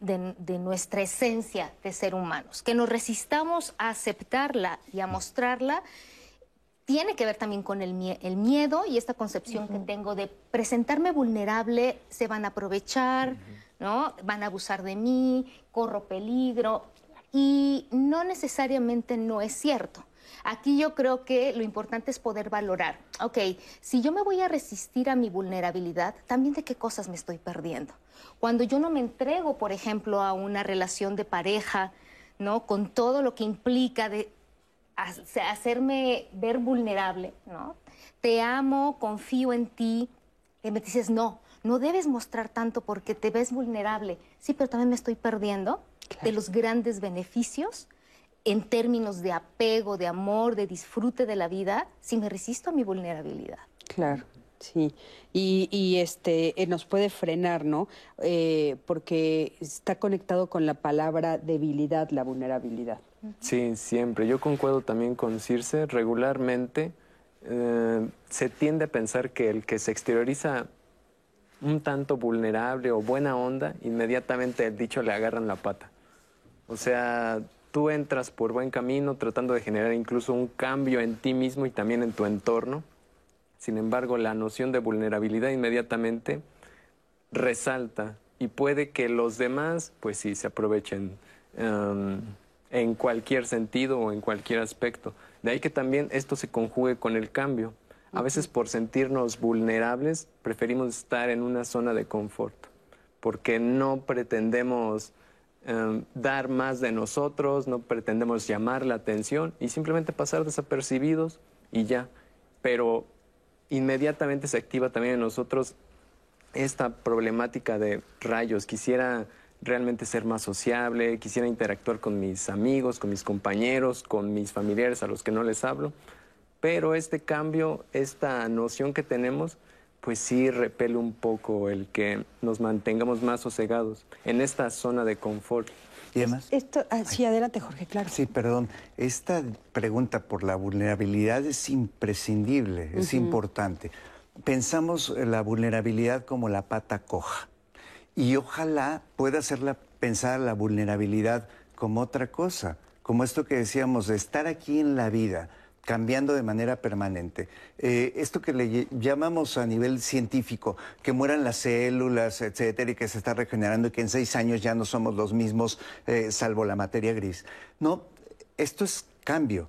de, nuestra esencia de ser humanos. Que nos resistamos a aceptarla y a mostrarla tiene que ver también con el, miedo y esta concepción que tengo de presentarme vulnerable, se van a aprovechar, ¿no? Van a abusar de mí, corro peligro. Y no necesariamente no es cierto. Aquí yo creo que lo importante es poder valorar, ok, si yo me voy a resistir a mi vulnerabilidad, también de qué cosas me estoy perdiendo. Cuando yo no me entrego, por ejemplo, a una relación de pareja, ¿no? Con todo lo que implica de hacerme ver vulnerable, ¿no? Te amo, confío en ti, y me dices, no, no debes mostrar tanto porque te ves vulnerable. Sí, pero también me estoy perdiendo de los grandes beneficios en términos de apego, de amor, de disfrute de la vida, si me resisto a mi vulnerabilidad. Claro. Sí, y, este eh, nos puede frenar, ¿no? Eh, porque está conectado con la palabra debilidad, la vulnerabilidad. Sí, siempre. Yo concuerdo también con Circe. Regularmente eh, se tiende a pensar que el que se exterioriza un tanto vulnerable o buena onda, inmediatamente el dicho le agarran la pata. O sea, tú entras por buen camino tratando de generar incluso un cambio en ti mismo y también en tu entorno. Sin embargo, la noción de vulnerabilidad inmediatamente resalta y puede que los demás, pues sí, se aprovechen um, en cualquier sentido o en cualquier aspecto. De ahí que también esto se conjugue con el cambio. A veces por sentirnos vulnerables preferimos estar en una zona de confort, porque no pretendemos em, dar más de nosotros, no pretendemos llamar la atención y simplemente pasar desapercibidos y ya. Pero inmediatamente se activa también en nosotros esta problemática de rayos. Quisiera realmente ser más sociable, quisiera interactuar con mis amigos, con mis compañeros, con mis familiares a los que no les hablo pero este cambio, esta noción que tenemos, pues sí repele un poco el que nos mantengamos más sosegados en esta zona de confort. ¿Y además? Esto, ah, sí, adelante, Jorge, claro. Sí, perdón. Esta pregunta por la vulnerabilidad es imprescindible, es importante. Pensamos la vulnerabilidad como la pata coja. Y ojalá pueda hacerla pensar la vulnerabilidad como otra cosa, como esto que decíamos, de estar aquí en la vida, cambiando de manera permanente. Eh, esto que le llamamos a nivel científico, que mueran las células, etcétera, y que se está regenerando y que en seis años ya no somos los mismos, eh, salvo la materia gris. No, esto es cambio,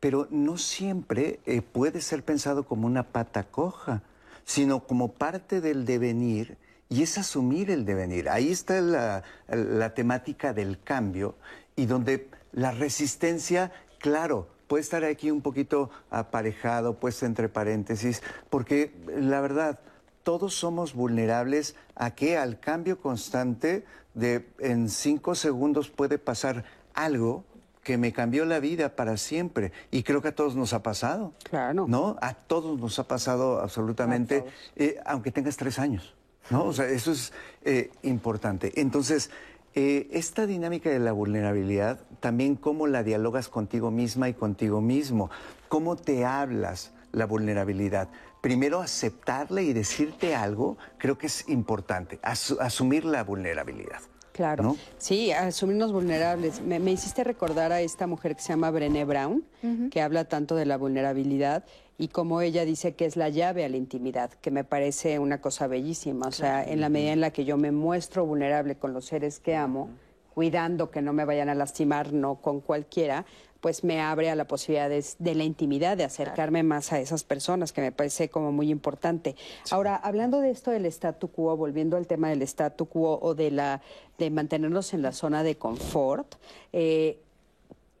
pero no siempre eh, puede ser pensado como una pata coja, sino como parte del devenir y es asumir el devenir. Ahí está la, la temática del cambio y donde la resistencia, claro, puede estar aquí un poquito aparejado, puesto entre paréntesis, porque la verdad, todos somos vulnerables a que al cambio constante de en cinco segundos puede pasar algo que me cambió la vida para siempre. Y creo que a todos nos ha pasado. Claro. ¿No? A todos nos ha pasado absolutamente, eh, aunque tengas tres años. ¿No? O sea, eso es eh, importante. Entonces, eh, esta dinámica de la vulnerabilidad, también cómo la dialogas contigo misma y contigo mismo, cómo te hablas la vulnerabilidad. Primero aceptarla y decirte algo, creo que es importante, asumir la vulnerabilidad. Claro. Sí, asumirnos vulnerables. Me, hiciste recordar a esta mujer que se llama Brené Brown, que habla tanto de la vulnerabilidad y como ella dice que es la llave a la intimidad, que me parece una cosa bellísima. O sea, en la medida en la que yo me muestro vulnerable con los seres que amo, cuidando que no me vayan a lastimar, no con cualquiera, pues me abre a la posibilidad de, la intimidad, de acercarme más a esas personas, que me parece como muy importante. Ahora, hablando de esto del statu quo, volviendo al tema del statu quo o de, la, de mantenernos en la zona de confort, eh,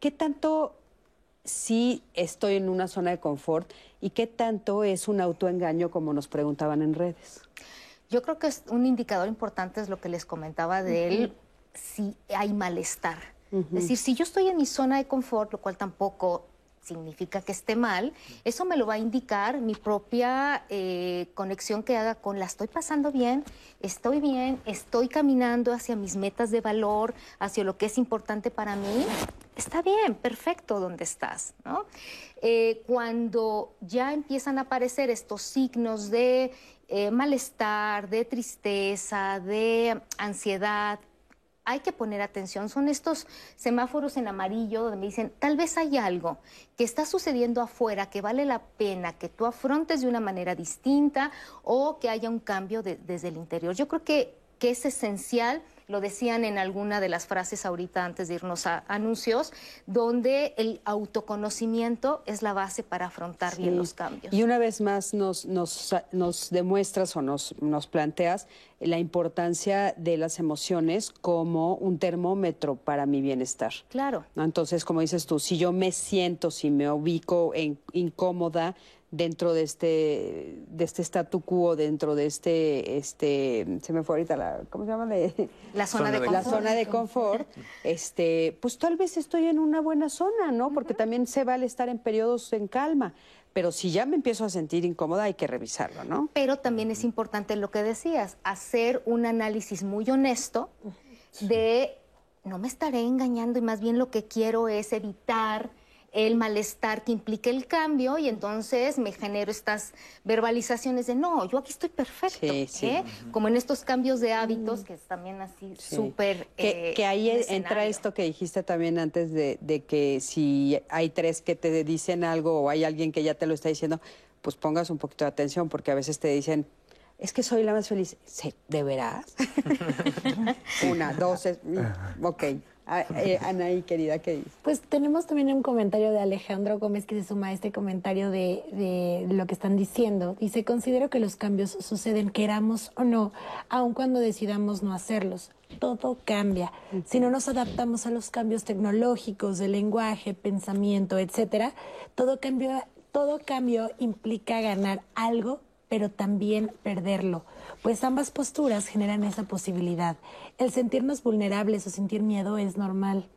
¿qué tanto sí estoy en una zona de confort y qué tanto es un autoengaño como nos preguntaban en redes? Yo creo que es un indicador importante es lo que les comentaba de él, si hay malestar. Es decir, si yo estoy en mi zona de confort, lo cual tampoco significa que esté mal, eso me lo va a indicar mi propia eh, conexión que haga con la estoy pasando bien, estoy bien, estoy caminando hacia mis metas de valor, hacia lo que es importante para mí. Está bien, perfecto donde estás, ¿no? Eh, cuando ya empiezan a aparecer estos signos de eh, malestar, de tristeza, de ansiedad, hay que poner atención. Son estos semáforos en amarillo donde me dicen, tal vez hay algo que está sucediendo afuera que vale la pena que tú afrontes de una manera distinta o que haya un cambio desde el interior. Yo creo que, que es esencial lo decían en alguna de las frases ahorita antes de irnos a anuncios, donde el autoconocimiento es la base para afrontar bien los cambios. Y una vez más nos, nos, nos demuestras o nos, nos planteas la importancia de las emociones como un termómetro para mi bienestar. Claro. Entonces, como dices tú, si yo me siento, si me ubico en, incómoda, dentro de este de este statu quo dentro de este este se me fue ahorita la cómo se llama la zona, de, confort. la zona de confort. Este pues tal vez estoy en una buena zona no porque también se vale estar en periodos en calma. Pero si ya me empiezo a sentir incómoda hay que revisarlo no pero también es importante lo que decías hacer un análisis muy honesto de no me estaré engañando y más bien lo que quiero es evitar el malestar que implica el cambio y entonces me genero estas verbalizaciones de no, yo aquí estoy perfecto, ¿eh? como en estos cambios de hábitos mm. que es también así súper... Que, eh, ahí entra esto que dijiste también antes de, que si hay tres que te dicen algo o hay alguien que ya te lo está diciendo, pues pongas un poquito de atención porque a veces te dicen, es que soy la más feliz. ¿De veras? Una, dos, mm, ok. Ah, eh, Anaí, querida, ¿qué dices? Pues tenemos también un comentario de Alejandro Gómez que se suma a este comentario de, de, lo que están diciendo. Dice, considero que los cambios suceden, queramos o no, aun cuando decidamos no hacerlos. Todo cambia. Si no nos adaptamos a los cambios tecnológicos, de lenguaje, pensamiento, etcétera, todo cambio, todo cambio implica ganar algo, pero también perderlo pues ambas posturas generan esa posibilidad. El sentirnos vulnerables o sentir miedo es normal.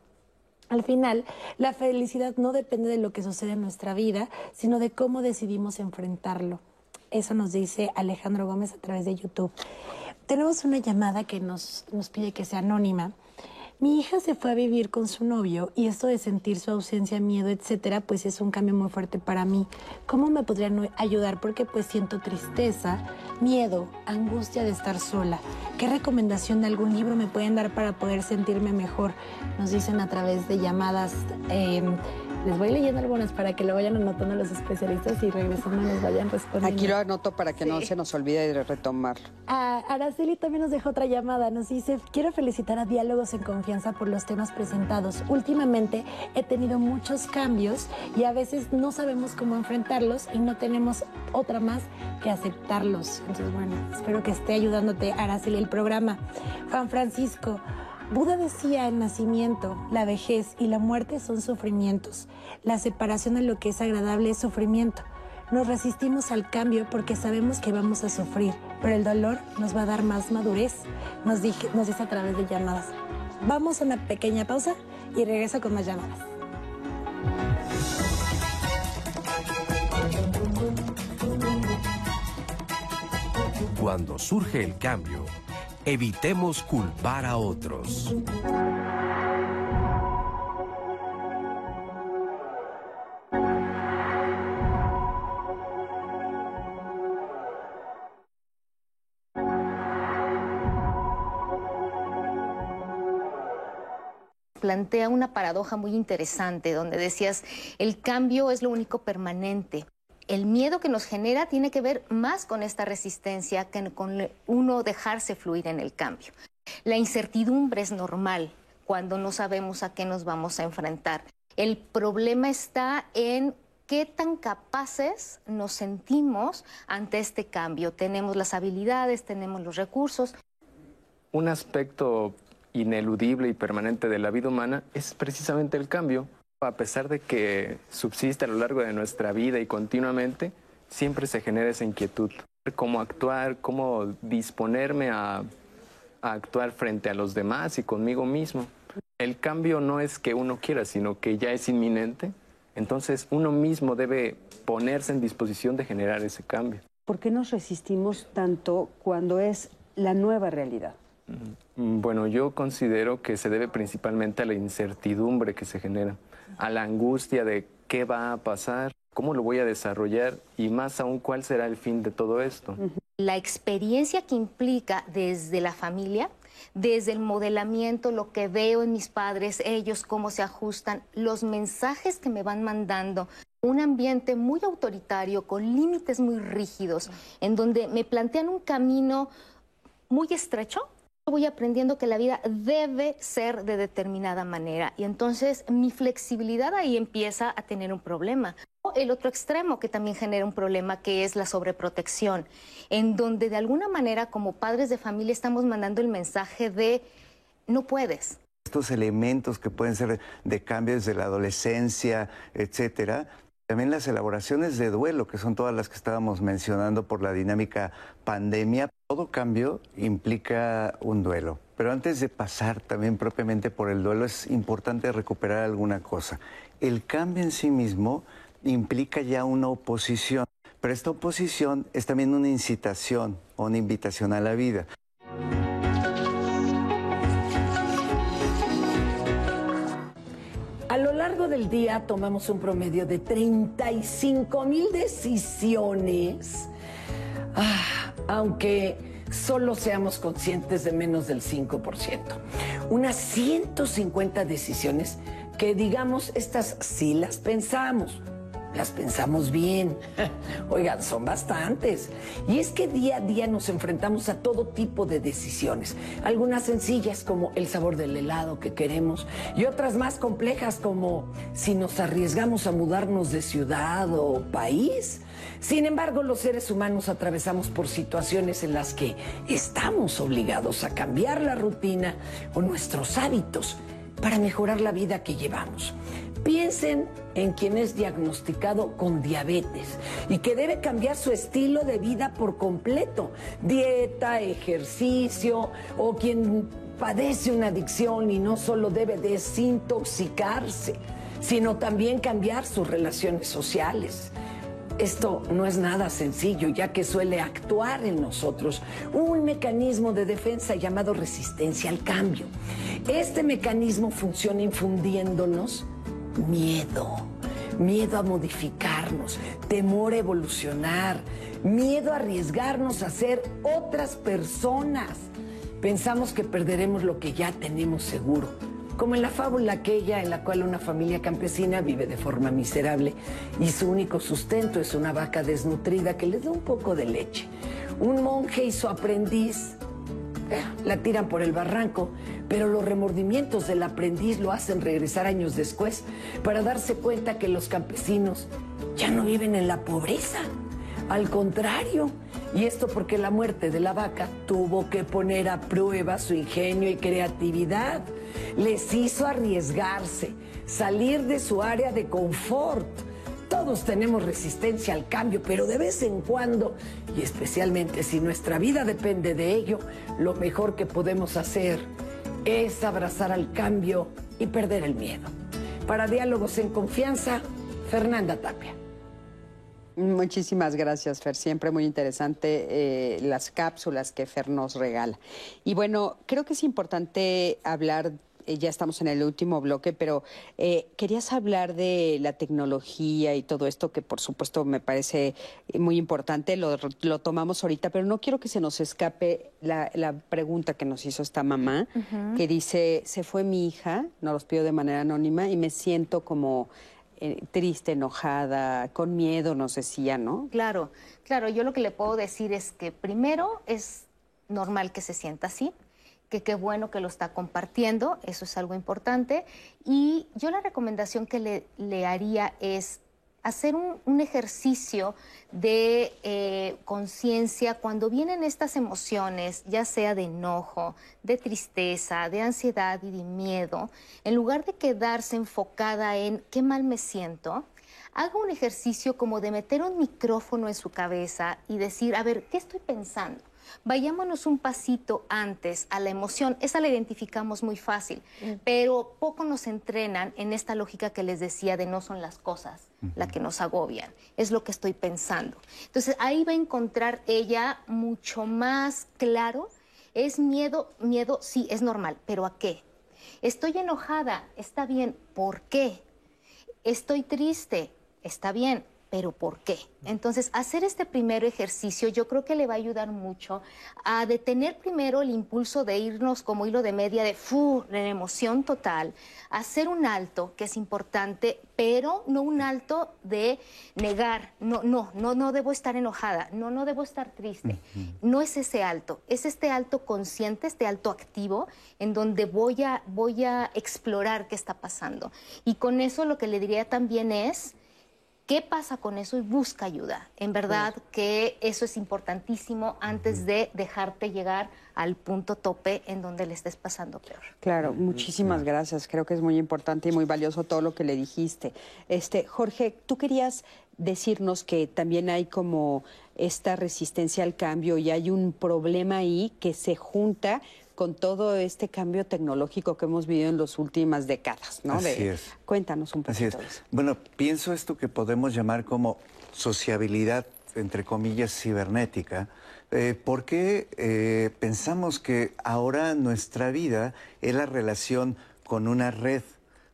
Al final, la felicidad no depende de lo que sucede en nuestra vida, sino de cómo decidimos enfrentarlo. Eso nos dice Alejandro Gómez a través de YouTube. Tenemos una llamada que nos, nos pide que sea anónima. Mi hija se fue a vivir con su novio y esto de sentir su ausencia, miedo, etcétera, pues es un cambio muy fuerte para mí. ¿Cómo me podrían ayudar? Porque pues siento tristeza, miedo, angustia de estar sola. ¿Qué recomendación de algún libro me pueden dar para poder sentirme mejor? Nos dicen a través de llamadas. Eh, les voy leyendo algunas para que lo vayan anotando los especialistas y regresando nos vayan respondiendo. Aquí lo anoto para que no se nos olvide de retomarlo. Araceli también nos dejó otra llamada. Nos dice, quiero felicitar a Diálogos en Confianza por los temas presentados. Últimamente he tenido muchos cambios y a veces no sabemos cómo enfrentarlos y no tenemos otra más que aceptarlos. Entonces, bueno, espero que esté ayudándote, Araceli, el programa. Juan Francisco, Buda decía el nacimiento, la vejez y la muerte son sufrimientos. La separación de lo que es agradable es sufrimiento. Nos resistimos al cambio porque sabemos que vamos a sufrir, pero el dolor nos va a dar más madurez, nos, dice a través de llamadas. Vamos a una pequeña pausa y regreso con más llamadas. Cuando surge el cambio, Evitemos culpar a otros. plantea una paradoja muy interesante donde decías, el cambio es lo único permanente el miedo que nos genera tiene que ver más con esta resistencia que con uno dejarse fluir en el cambio. La incertidumbre es normal cuando no sabemos a qué nos vamos a enfrentar. El problema está en qué tan capaces nos sentimos ante este cambio. Tenemos las habilidades, tenemos los recursos. Un aspecto ineludible y permanente de la vida humana es precisamente el cambio. A pesar de que subsiste a lo largo de nuestra vida y continuamente, siempre se genera esa inquietud. Cómo actuar, cómo disponerme a, actuar frente a los demás y conmigo mismo. El cambio no es que uno quiera, sino que ya es inminente Entonces uno mismo debe ponerse en disposición de generar ese cambio. ¿Por qué nos resistimos tanto cuando es la nueva realidad? Mm, Bueno, yo considero que se debe principalmente a la incertidumbre que se genera, a la angustia de qué va a pasar, cómo lo voy a desarrollar y más aún cuál será el fin de todo esto. La experiencia que implica desde la familia, desde el modelamiento, lo que veo en mis padres, ellos cómo se ajustan, los mensajes que me van mandando, un ambiente muy autoritario, con límites muy rígidos, en donde me plantean un camino muy estrecho, voy aprendiendo que la vida debe ser de determinada manera y entonces mi flexibilidad ahí empieza a tener un problema. El otro extremo que también genera un problema que es la sobreprotección, en donde de alguna manera como padres de familia estamos mandando el mensaje de no puedes, Estos elementos que pueden ser de cambio desde la adolescencia, etcétera. También las elaboraciones de duelo, que son todas las que estábamos mencionando por la dinámica pandemia. Todo cambio implica un duelo. Pero antes de pasar también propiamente por el duelo, es importante recuperar alguna cosa. El cambio en sí mismo implica ya una oposición, pero esta oposición es también una incitación o una invitación a la vida. A lo largo del día tomamos un promedio de 35 mil decisiones, Ah, aunque solo seamos conscientes de menos del 5%. Unas 150 decisiones que digamos, estas sí las pensamos, las pensamos bien. Oigan, son bastantes. Y es que día a día nos enfrentamos a todo tipo de decisiones. Algunas sencillas como el sabor del helado que queremos y otras más complejas como si nos arriesgamos a mudarnos de ciudad o país. Sin embargo, los seres humanos atravesamos por situaciones en las que estamos obligados a cambiar la rutina o nuestros hábitos para mejorar la vida que llevamos. Piensen en quien es diagnosticado con diabetes y que debe cambiar su estilo de vida por completo, dieta, ejercicio, o quien padece una adicción y no solo debe desintoxicarse, sino también cambiar sus relaciones sociales. Esto no es nada sencillo, ya que suele actuar en nosotros un mecanismo de defensa llamado resistencia al cambio. Este mecanismo funciona infundiéndonos miedo, miedo a modificarnos, temor a evolucionar, miedo a arriesgarnos a ser otras personas. Pensamos que perderemos lo que ya tenemos seguro como en la fábula aquella en la cual una familia campesina vive de forma miserable y su único sustento es una vaca desnutrida que les da un poco de leche. Un monje y su aprendiz eh, la tiran por el barranco, pero los remordimientos del aprendiz lo hacen regresar años después para darse cuenta que los campesinos ya no viven en la pobreza. Al contrario, y esto porque la muerte de la vaca tuvo que poner a prueba su ingenio y creatividad. Les hizo arriesgarse, salir de su área de confort. Todos tenemos resistencia al cambio, pero de vez en cuando, y especialmente si nuestra vida depende de ello, lo mejor que podemos hacer es abrazar al cambio y perder el miedo. Para Diálogos en Confianza, Fernanda Tapia. Muchísimas gracias, Fer. Siempre muy interesante eh, las cápsulas que Fer nos regala. Y bueno, creo que es importante hablar, eh, ya estamos en el último bloque, pero eh, querías hablar de la tecnología y todo esto que por supuesto me parece muy importante, lo, lo tomamos ahorita, pero no quiero que se nos escape la, la pregunta que nos hizo esta mamá, que dice, se fue mi hija, nos los pido de manera anónima y me siento como eh, triste, enojada, con miedo, nos decía, ¿no? Claro, claro, yo lo que le puedo decir es que primero es normal que se sienta así, que qué bueno que lo está compartiendo, eso es algo importante. Y yo la recomendación que le, le haría es hacer un, ejercicio de eh, conciencia cuando vienen estas emociones, ya sea de enojo, de tristeza, de ansiedad y de miedo, en lugar de quedarse enfocada en qué mal me siento, haga un ejercicio como de meter un micrófono en su cabeza y decir, a ver, ¿qué estoy pensando? Vayámonos un pasito antes a la emoción. Esa la identificamos muy fácil, pero poco nos entrenan en esta lógica que les decía de no son las cosas la que nos agobian, es lo que estoy pensando. Entonces ahí va a encontrar ella mucho más claro, es miedo, miedo sí, es normal, pero ¿a qué? Estoy enojada, está bien, ¿por qué? Estoy triste, está bien, pero ¿por qué? Entonces, hacer este primer ejercicio yo creo que le va a ayudar mucho a detener primero el impulso de irnos como hilo de media de fu, de emoción total, hacer un alto, que es importante, pero no un alto de negar, no, no, no, no debo estar enojada, no, no debo estar triste. No es ese alto, es este alto consciente, este alto activo, en donde voy a, voy a explorar qué está pasando. Y con eso lo que le diría también es ¿Qué pasa con eso? Y busca ayuda. En verdad que eso es importantísimo antes de dejarte llegar al punto tope en donde le estés pasando peor. Claro, muchísimas gracias. Creo que es muy importante y muy valioso todo lo que le dijiste. Este, Jorge, tú querías decirnos que también hay como esta resistencia al cambio y hay un problema ahí que se junta con todo este cambio tecnológico que hemos vivido en las últimas décadas, ¿no? Así es. Cuéntanos un poquito Así es. Bueno, pienso esto que podemos llamar como sociabilidad, entre comillas, cibernética, eh, porque eh, pensamos que ahora nuestra vida es la relación con una red,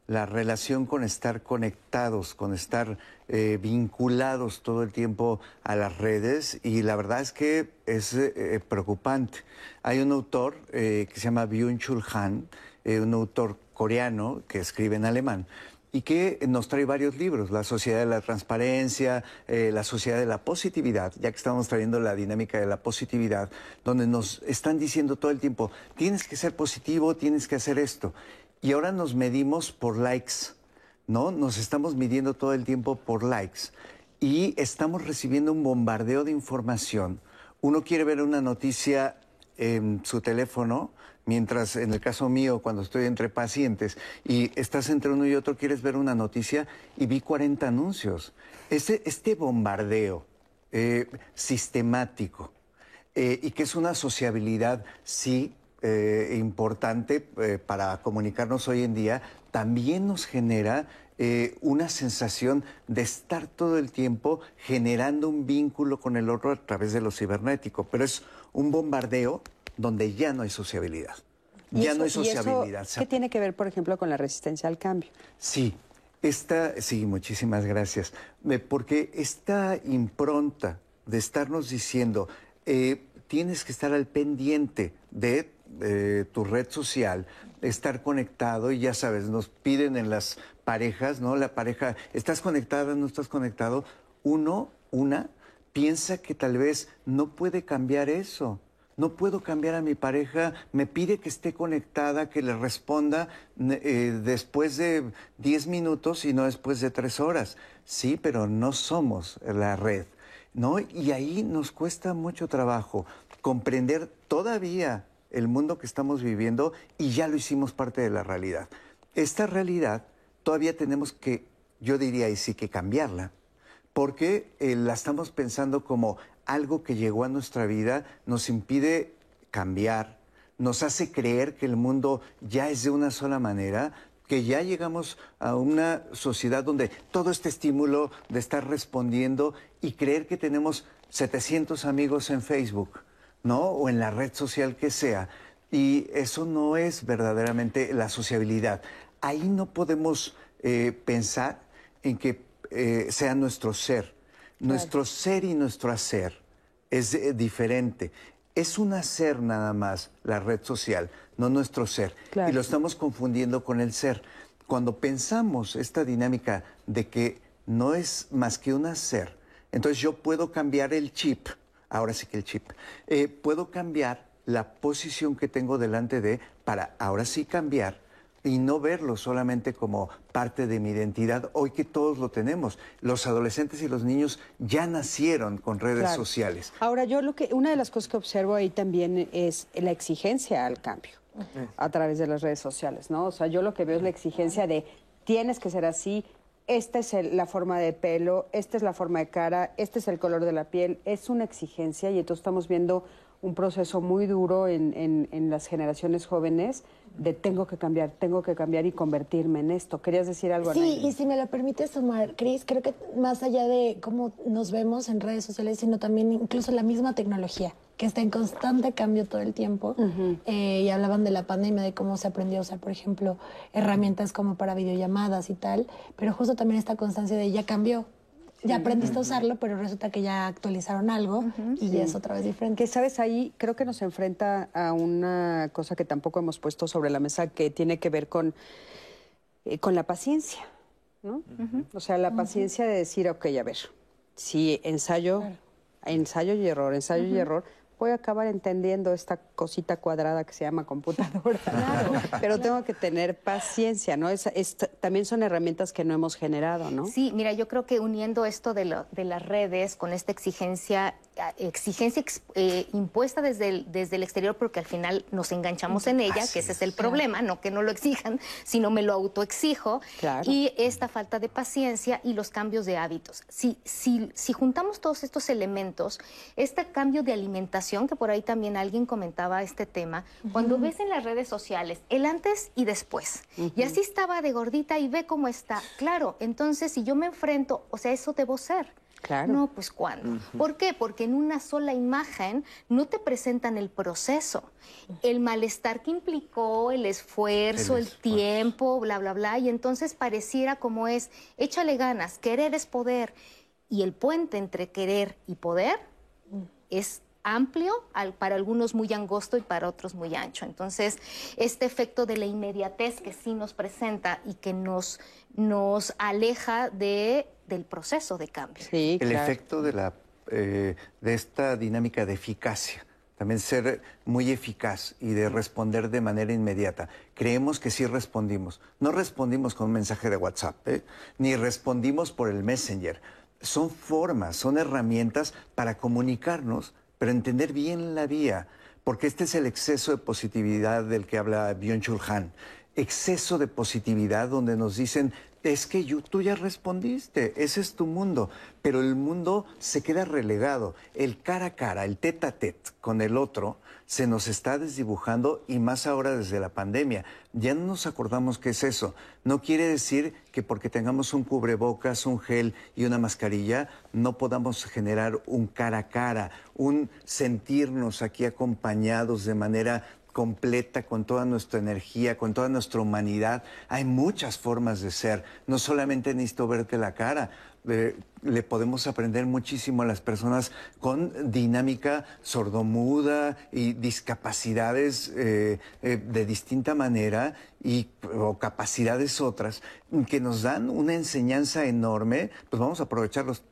la relación con estar conectados, con estar eh, vinculados todo el tiempo a las redes y la verdad es que es eh, preocupante. Hay un autor eh, que se llama Byung-Chul Han, un autor coreano que escribe en alemán y que nos trae varios libros, La Sociedad de la Transparencia, La Sociedad de la Positividad, ya que estamos trayendo la dinámica de la positividad, donde nos están diciendo todo el tiempo, tienes que ser positivo, tienes que hacer esto. Y ahora nos medimos por likes ¿no? Nos estamos midiendo todo el tiempo por likes y estamos recibiendo un bombardeo de información. Uno quiere ver una noticia en su teléfono, mientras en el caso mío, cuando estoy entre pacientes y estás entre uno y otro, quieres ver una noticia y vi 40 anuncios. Este, este bombardeo eh, sistemático eh, y que es una sociabilidad, sí, eh, importante para comunicarnos hoy en día, también nos genera eh, una sensación de estar todo el tiempo generando un vínculo con el otro a través de lo cibernético, pero es un bombardeo donde ya no hay sociabilidad. Ya no hay sociabilidad. ¿Qué tiene que ver, por ejemplo, con la resistencia al cambio? Sí, esta, sí, muchísimas gracias. Porque esta impronta de estarnos diciendo, eh, tienes que estar al pendiente de eh, tu red social, estar conectado y ya sabes, nos piden en las parejas, ¿no? La pareja, ¿estás conectada, no estás conectado? Uno, una, piensa que tal vez no puede cambiar eso. No puedo cambiar a mi pareja, me pide que esté conectada, que le responda eh, después de 10 minutos y no después de 3 horas. Sí, pero no somos la red, ¿no? Y ahí nos cuesta mucho trabajo comprender todavía el mundo que estamos viviendo y ya lo hicimos parte de la realidad. Esta realidad todavía tenemos que, yo diría, y sí que cambiarla, porque eh, la estamos pensando como algo que llegó a nuestra vida, nos impide cambiar, nos hace creer que el mundo ya es de una sola manera, que ya llegamos a una sociedad donde todo este estímulo de estar respondiendo y creer que tenemos 700 amigos en Facebook ¿no? O en la red social que sea. Y eso no es verdaderamente la sociabilidad. Ahí no podemos eh, pensar en que eh, sea nuestro ser. Nuestro ser y nuestro hacer es eh, diferente. Es un hacer nada más la red social, no nuestro ser. Y lo estamos confundiendo con el ser. Cuando pensamos esta dinámica de que no es más que un hacer, entonces yo puedo cambiar el chip ahora sí que el chip, eh, puedo cambiar la posición que tengo delante de para ahora sí cambiar y no verlo solamente como parte de mi identidad, hoy que todos lo tenemos. Los adolescentes y los niños ya nacieron con redes sociales. Ahora, yo lo que, una de las cosas que observo ahí también es la exigencia al cambio a través de las redes sociales, ¿no? O sea, yo lo que veo es la exigencia de tienes que ser así, esta es la forma de pelo, esta es la forma de cara, este es el color de la piel, es una exigencia y entonces estamos viendo un proceso muy duro en, en, en las generaciones jóvenes de tengo que cambiar, tengo que cambiar y convertirme en esto. ¿Querías decir algo? Sí, y si me lo permites sumar, Cris, creo que más allá de cómo nos vemos en redes sociales, sino también incluso la misma tecnología, que está en constante cambio todo el tiempo. Eh, y hablaban de la pandemia, de cómo se aprendió a usar, por ejemplo, herramientas como para videollamadas y tal, pero justo también esta constancia de ya cambió. Ya aprendiste a usarlo, pero resulta que ya actualizaron algo y es otra vez diferente. Que sabes, ahí creo que nos enfrenta a una cosa que tampoco hemos puesto sobre la mesa que tiene que ver con, eh, con la paciencia, ¿no? O sea, la paciencia de decir, ok, a ver, si ensayo, ensayo y error, ensayo y error, voy a acabar entendiendo esta cosita cuadrada que se llama computadora. Pero tengo que tener paciencia, ¿no? Es- es- también son herramientas que no hemos generado, ¿no? Sí, mira, yo creo que uniendo esto de, lo- de las redes con esta exigencia, exigencia ex- eh, impuesta desde el, desde el exterior, porque al final nos enganchamos en ella, que ese es el problema, no que no lo exijan, sino me lo autoexijo, Claro. y esta falta de paciencia y los cambios de hábitos. Si, si, si juntamos todos estos elementos, este cambio de alimentación, que por ahí también alguien comentaba este tema, cuando ves en las redes sociales el antes y después, y así estaba de gordita y ve cómo está, claro, entonces si yo me enfrento, o sea, eso debo ser. Claro. No, pues ¿cuándo? ¿Por qué? Porque en una sola imagen no te presentan el proceso, el malestar que implicó, el esfuerzo, el, tiempo, bla, bla, bla, y entonces pareciera como es, échale ganas, querer es poder, y el puente entre querer y poder es amplio, al- para algunos muy angosto y para otros muy ancho. Entonces, este efecto de la inmediatez que sí nos presenta y que nos, nos aleja de, del proceso de cambio. Sí, el claro. efecto de, la, eh, de esta dinámica de eficacia. También ser muy eficaz y de responder de manera inmediata. Creemos que sí respondimos. No respondimos con un mensaje de WhatsApp, ¿eh? ni respondimos por el Messenger. Son formas, son herramientas para comunicarnos, pero entender bien la vía. Porque este es el exceso de positividad del que habla Byung-Chul. Exceso de positividad donde nos dicen, es que yo- tú ya respondiste, ese es tu mundo, pero el mundo se queda relegado. El cara a cara, el tete a tete con el otro, se nos está desdibujando y más ahora desde la pandemia. Ya no nos acordamos qué es eso. No quiere decir que porque tengamos un cubrebocas, un gel y una mascarilla, no podamos generar un cara a cara, un sentirnos aquí acompañados de manera completa, con toda nuestra energía, con toda nuestra humanidad. Hay muchas formas de ser. No solamente necesito verte la cara. Eh, le podemos aprender muchísimo a las personas con dinámica sordomuda y discapacidades eh, eh, de distinta manera y, o capacidades otras que nos dan una enseñanza enorme, pues vamos a aprovecharlos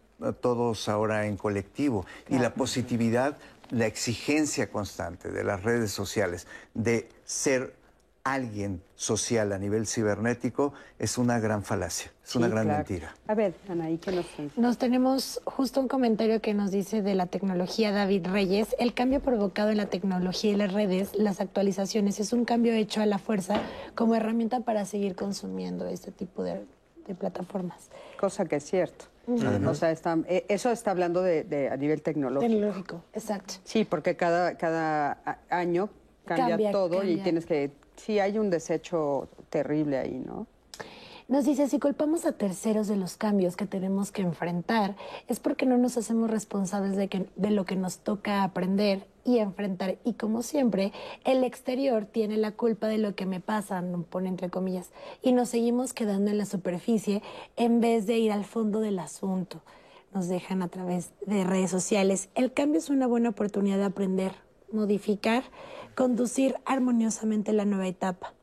todos ahora en colectivo. Y la positividad la exigencia constante de las redes sociales de ser alguien social a nivel cibernético es una gran falacia, es una gran claro. mentira. A ver, Anaí, ¿qué nos Nos tenemos justo un comentario que nos dice de la tecnología David Reyes. El cambio provocado en la tecnología y las redes, las actualizaciones, es un cambio hecho a la fuerza como herramienta para seguir consumiendo este tipo de, de plataformas. Cosa que es cierto. O sea, está- eh, eso está hablando de, de- a nivel tecnológico. Tecnológico, exacto. Sí, porque cada, cada año cambia, Cambia, todo y tienes que... Sí, hay un desecho terrible ahí, ¿no? Nos dice, si culpamos a terceros de los cambios que tenemos que enfrentar, es porque no nos hacemos responsables de, que, de lo que nos toca aprender y enfrentar. Y como siempre, el exterior tiene la culpa de lo que me pasa, pone entre comillas, y nos seguimos quedando en la superficie en vez de ir al fondo del asunto. Nos dejan a través de redes sociales. El cambio es una buena oportunidad de aprender, modificar, conducir armoniosamente la nueva etapa.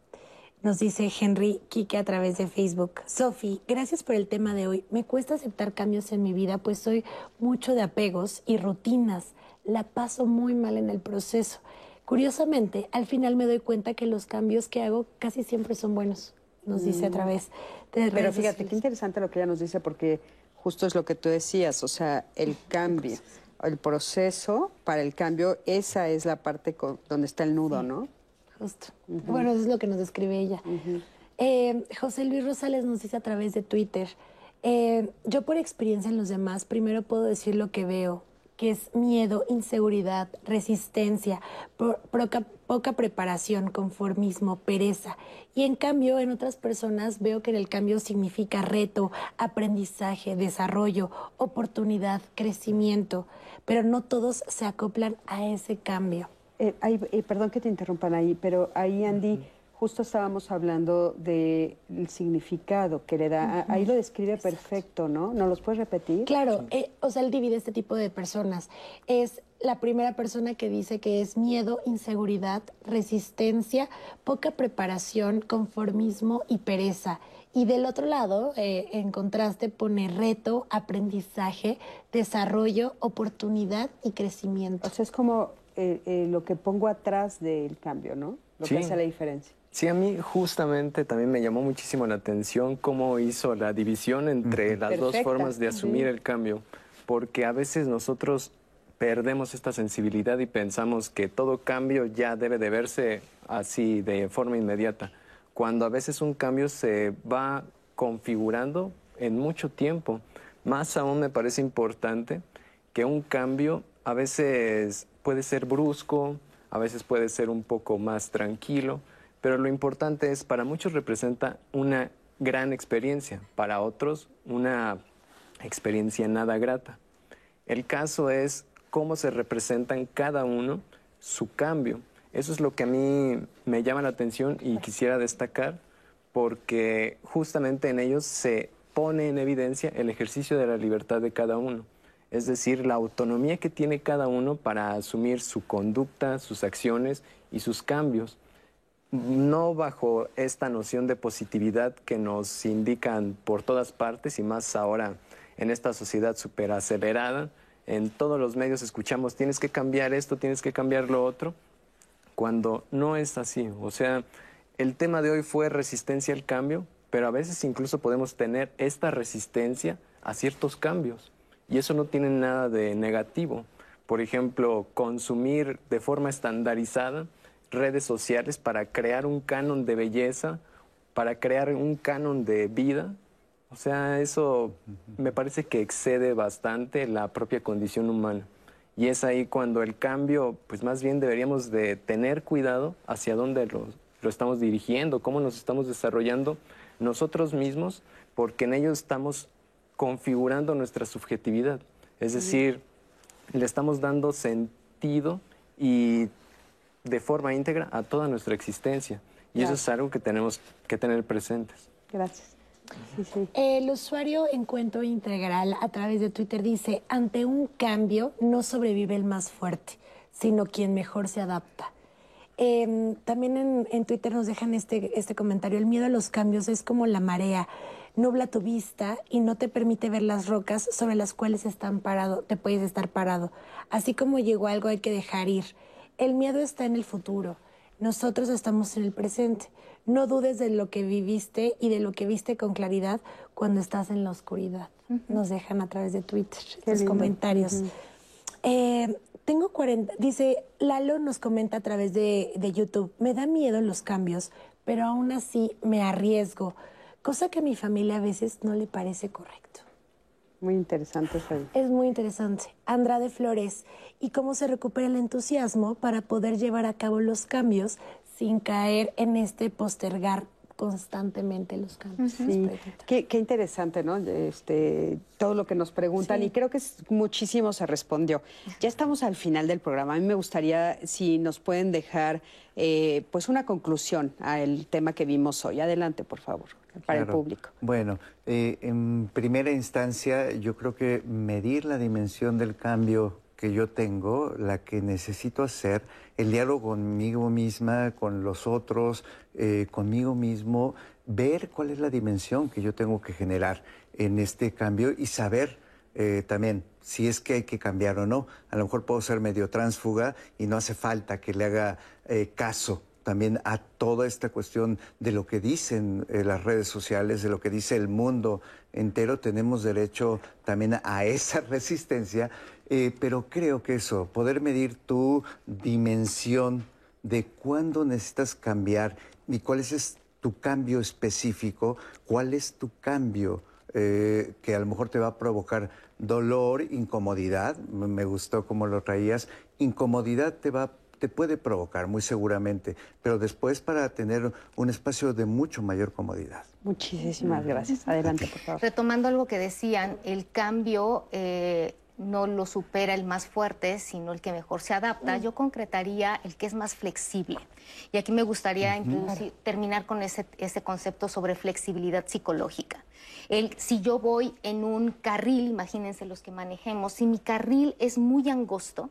Nos dice Henry Kike a través de Facebook. Sofi, gracias por el tema de hoy. Me cuesta aceptar cambios en mi vida, pues soy mucho de apegos y rutinas. La paso muy mal en el proceso. Curiosamente, al final me doy cuenta que los cambios que hago casi siempre son buenos. Nos dice a Mm. través de Pero fíjate, qué interesante lo que ella nos dice, porque justo es lo que tú decías, o sea, el cambio, el proceso para el cambio, esa es la parte co- donde está el nudo, ¿no? Justo. Bueno, eso es lo que nos describe ella. Eh, José Luis Rosales nos dice a través de Twitter, eh, yo por experiencia en los demás, primero puedo decir lo que veo que es miedo, inseguridad, resistencia, poca, preparación, conformismo, pereza. Y en cambio, en otras personas veo que el cambio significa reto, aprendizaje, desarrollo, oportunidad, crecimiento, pero no todos se acoplan a ese cambio. Eh, eh, perdón que te interrumpan ahí, pero ahí, Andy, justo estábamos hablando del significado que le da. Ahí lo describe perfecto, ¿no? ¿No los puedes repetir? Claro, eh, o sea, él divide este tipo de personas. Es la primera persona que dice que es miedo, inseguridad, resistencia, poca preparación, conformismo y pereza. Y del otro lado, en contraste, pone reto, aprendizaje, desarrollo, oportunidad y crecimiento. O sea, es como eh, eh, lo que pongo atrás del cambio, ¿no? Lo que hace la diferencia. Sí, a mí justamente también me llamó muchísimo la atención cómo hizo la división entre las dos formas de asumir el cambio, porque a veces nosotros perdemos esta sensibilidad y pensamos que todo cambio ya debe de verse así de forma inmediata, cuando a veces un cambio se va configurando en mucho tiempo. Más aún me parece importante que un cambio a veces puede ser brusco, a veces puede ser un poco más tranquilo, pero lo importante es, para muchos representa una gran experiencia, para otros una experiencia nada grata. El caso es cómo se representa en cada uno su cambio. Eso es lo que a mí me llama la atención y quisiera destacar porque justamente en ellos se pone en evidencia el ejercicio de la libertad de cada uno. Es decir, la autonomía que tiene cada uno para asumir su conducta, sus acciones y sus cambios, no bajo esta noción de positividad que nos indican por todas partes y más ahora en esta sociedad súper acelerada. En todos los medios escuchamos, tienes que cambiar esto, tienes que cambiar lo otro, cuando no es así. O sea, el tema de hoy fue resistencia al cambio, pero a veces incluso podemos tener esta resistencia a ciertos cambios. Y eso no tiene nada de negativo. Por ejemplo, consumir de forma estandarizada redes sociales para crear un canon de belleza, para crear un canon de vida. O sea, eso me parece que excede bastante la propia condición humana. Y es ahí cuando el cambio, pues más bien deberíamos de tener cuidado hacia dónde lo, lo estamos dirigiendo, cómo nos estamos desarrollando nosotros mismos, porque en ello estamos configurando nuestra subjetividad. Es decir, le estamos dando sentido y de forma íntegra a toda nuestra existencia. Y eso es algo que tenemos que tener presentes. Gracias. El usuario en cuento integral a través de Twitter dice, ante un cambio no sobrevive el más fuerte, sino quien mejor se adapta. Em, también en, en, Twitter nos dejan este, este comentario, el miedo a los cambios es como la marea, nubla tu vista y no te permite ver las rocas sobre las cuales están parado, te puedes estar parado. Así como llegó algo hay que dejar ir. El miedo está en el futuro. Nosotros estamos en el presente. No dudes de lo que viviste y de lo que viste con claridad cuando estás en la oscuridad. Nos dejan a través de Twitter los comentarios. Eh, tengo 40, dice Lalo nos comenta a través de, de YouTube, me da miedo los cambios, pero aún así me arriesgo cosa que a mi familia a veces no le parece correcto. Muy interesante, Es muy interesante. Andrade Flores, ¿y cómo se recupera el entusiasmo para poder llevar a cabo los cambios sin caer en este postergar constantemente los cambios. Sí, qué, interesante, ¿no? Este, todo lo que nos preguntan y creo que muchísimo se respondió. Ya estamos al final del programa. A mí me gustaría si nos pueden dejar eh, pues una conclusión al tema que vimos hoy. Adelante, por favor, para el público. Bueno, eh, en primera instancia yo creo que medir la dimensión del cambio que yo tengo, la que necesito hacer, el diálogo conmigo misma, con los otros, eh, conmigo mismo, ver cuál es la dimensión que yo tengo que generar en este cambio y saber eh, también si es que hay que cambiar o no. A lo mejor puedo ser medio tránsfuga y no hace falta que le haga eh, caso también a toda esta cuestión de lo que dicen las redes sociales, de lo que dice el mundo entero. Tenemos derecho también a esa resistencia. Eh, pero creo que eso, poder medir tu dimensión de cuándo necesitas cambiar y cuál es tu cambio específico, cuál es tu cambio eh, que a lo mejor te va a provocar dolor, incomodidad, me gustó cómo lo traías, incomodidad te va te puede provocar muy seguramente, pero después para tener un espacio de mucho mayor comodidad. Muchísimas gracias. Adelante, por favor. Retomando algo que decían, el cambio eh, no lo supera el más fuerte, sino el que mejor se adapta. Yo concretaría el que es más flexible. Y aquí me gustaría introducir- terminar con ese, ese concepto sobre flexibilidad psicológica. El, si yo voy en un carril, imagínense los que manejemos, si mi carril es muy angosto,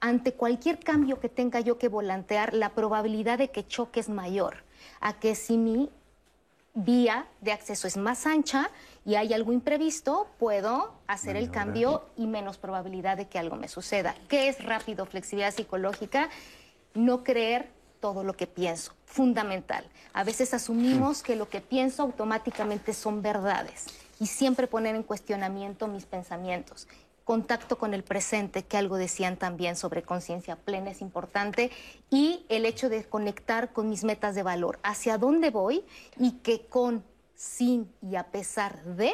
ante cualquier cambio que tenga yo que volantear, la probabilidad de que choque es mayor a que si mi vía de acceso es más ancha y hay algo imprevisto, puedo hacer el cambio y menos probabilidad de que algo me suceda. ¿Qué es rápido? Flexibilidad psicológica. No creer todo lo que pienso. Fundamental. A veces asumimos que lo que pienso automáticamente son verdades y siempre poner en cuestionamiento mis pensamientos. Contacto con el presente, que algo decían también sobre conciencia plena es importante, y el hecho de conectar con mis metas de valor, hacia dónde voy y que con, sin y a pesar de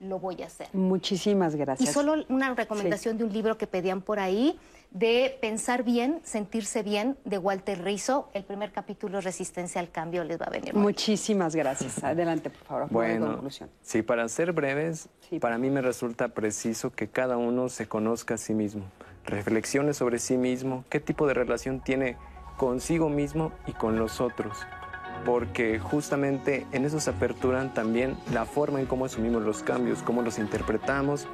lo voy a hacer. Muchísimas Y gracias. solo una recomendación de un libro que pedían por ahí, de Pensar bien, sentirse bien, de Walter Rizzo. El primer capítulo es Resistencia al Cambio, les va a venir. bien. Muchísimas gracias. Adelante, por favor. Bueno, conclusión. sí, para ser breves, para mí me resulta preciso que cada uno se conozca a sí mismo, reflexione sobre sí mismo, qué tipo de relación tiene consigo mismo y con los otros, porque justamente en eso se aperturan también la forma en cómo asumimos los cambios, cómo los interpretamos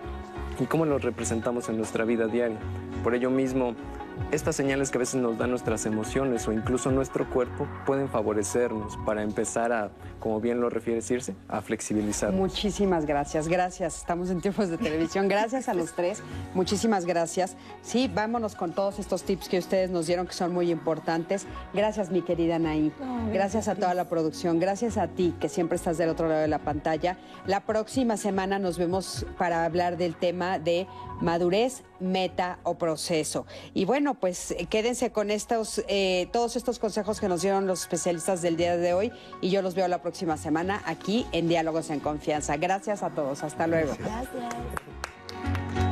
y cómo los representamos en nuestra vida diaria. Por ello mismo, estas señales que a veces nos dan nuestras emociones o incluso nuestro cuerpo pueden favorecernos para empezar a, como bien lo refiere Circe, a flexibilizar. Muchísimas gracias, gracias. Estamos en tiempos de televisión. Gracias a los tres. Muchísimas gracias. Sí, vámonos con todos estos tips que ustedes nos dieron que son muy importantes. Gracias, mi querida Naí. Gracias a toda la producción. Gracias a ti, que siempre estás del otro lado de la pantalla. La próxima semana nos vemos para hablar del tema de madurez, meta o proceso. Y bueno, pues eh, quédense con estos, eh, todos estos consejos que nos dieron los especialistas del día de hoy y yo los veo la próxima semana aquí en Diálogos en Confianza. Gracias a todos. Hasta luego. Gracias.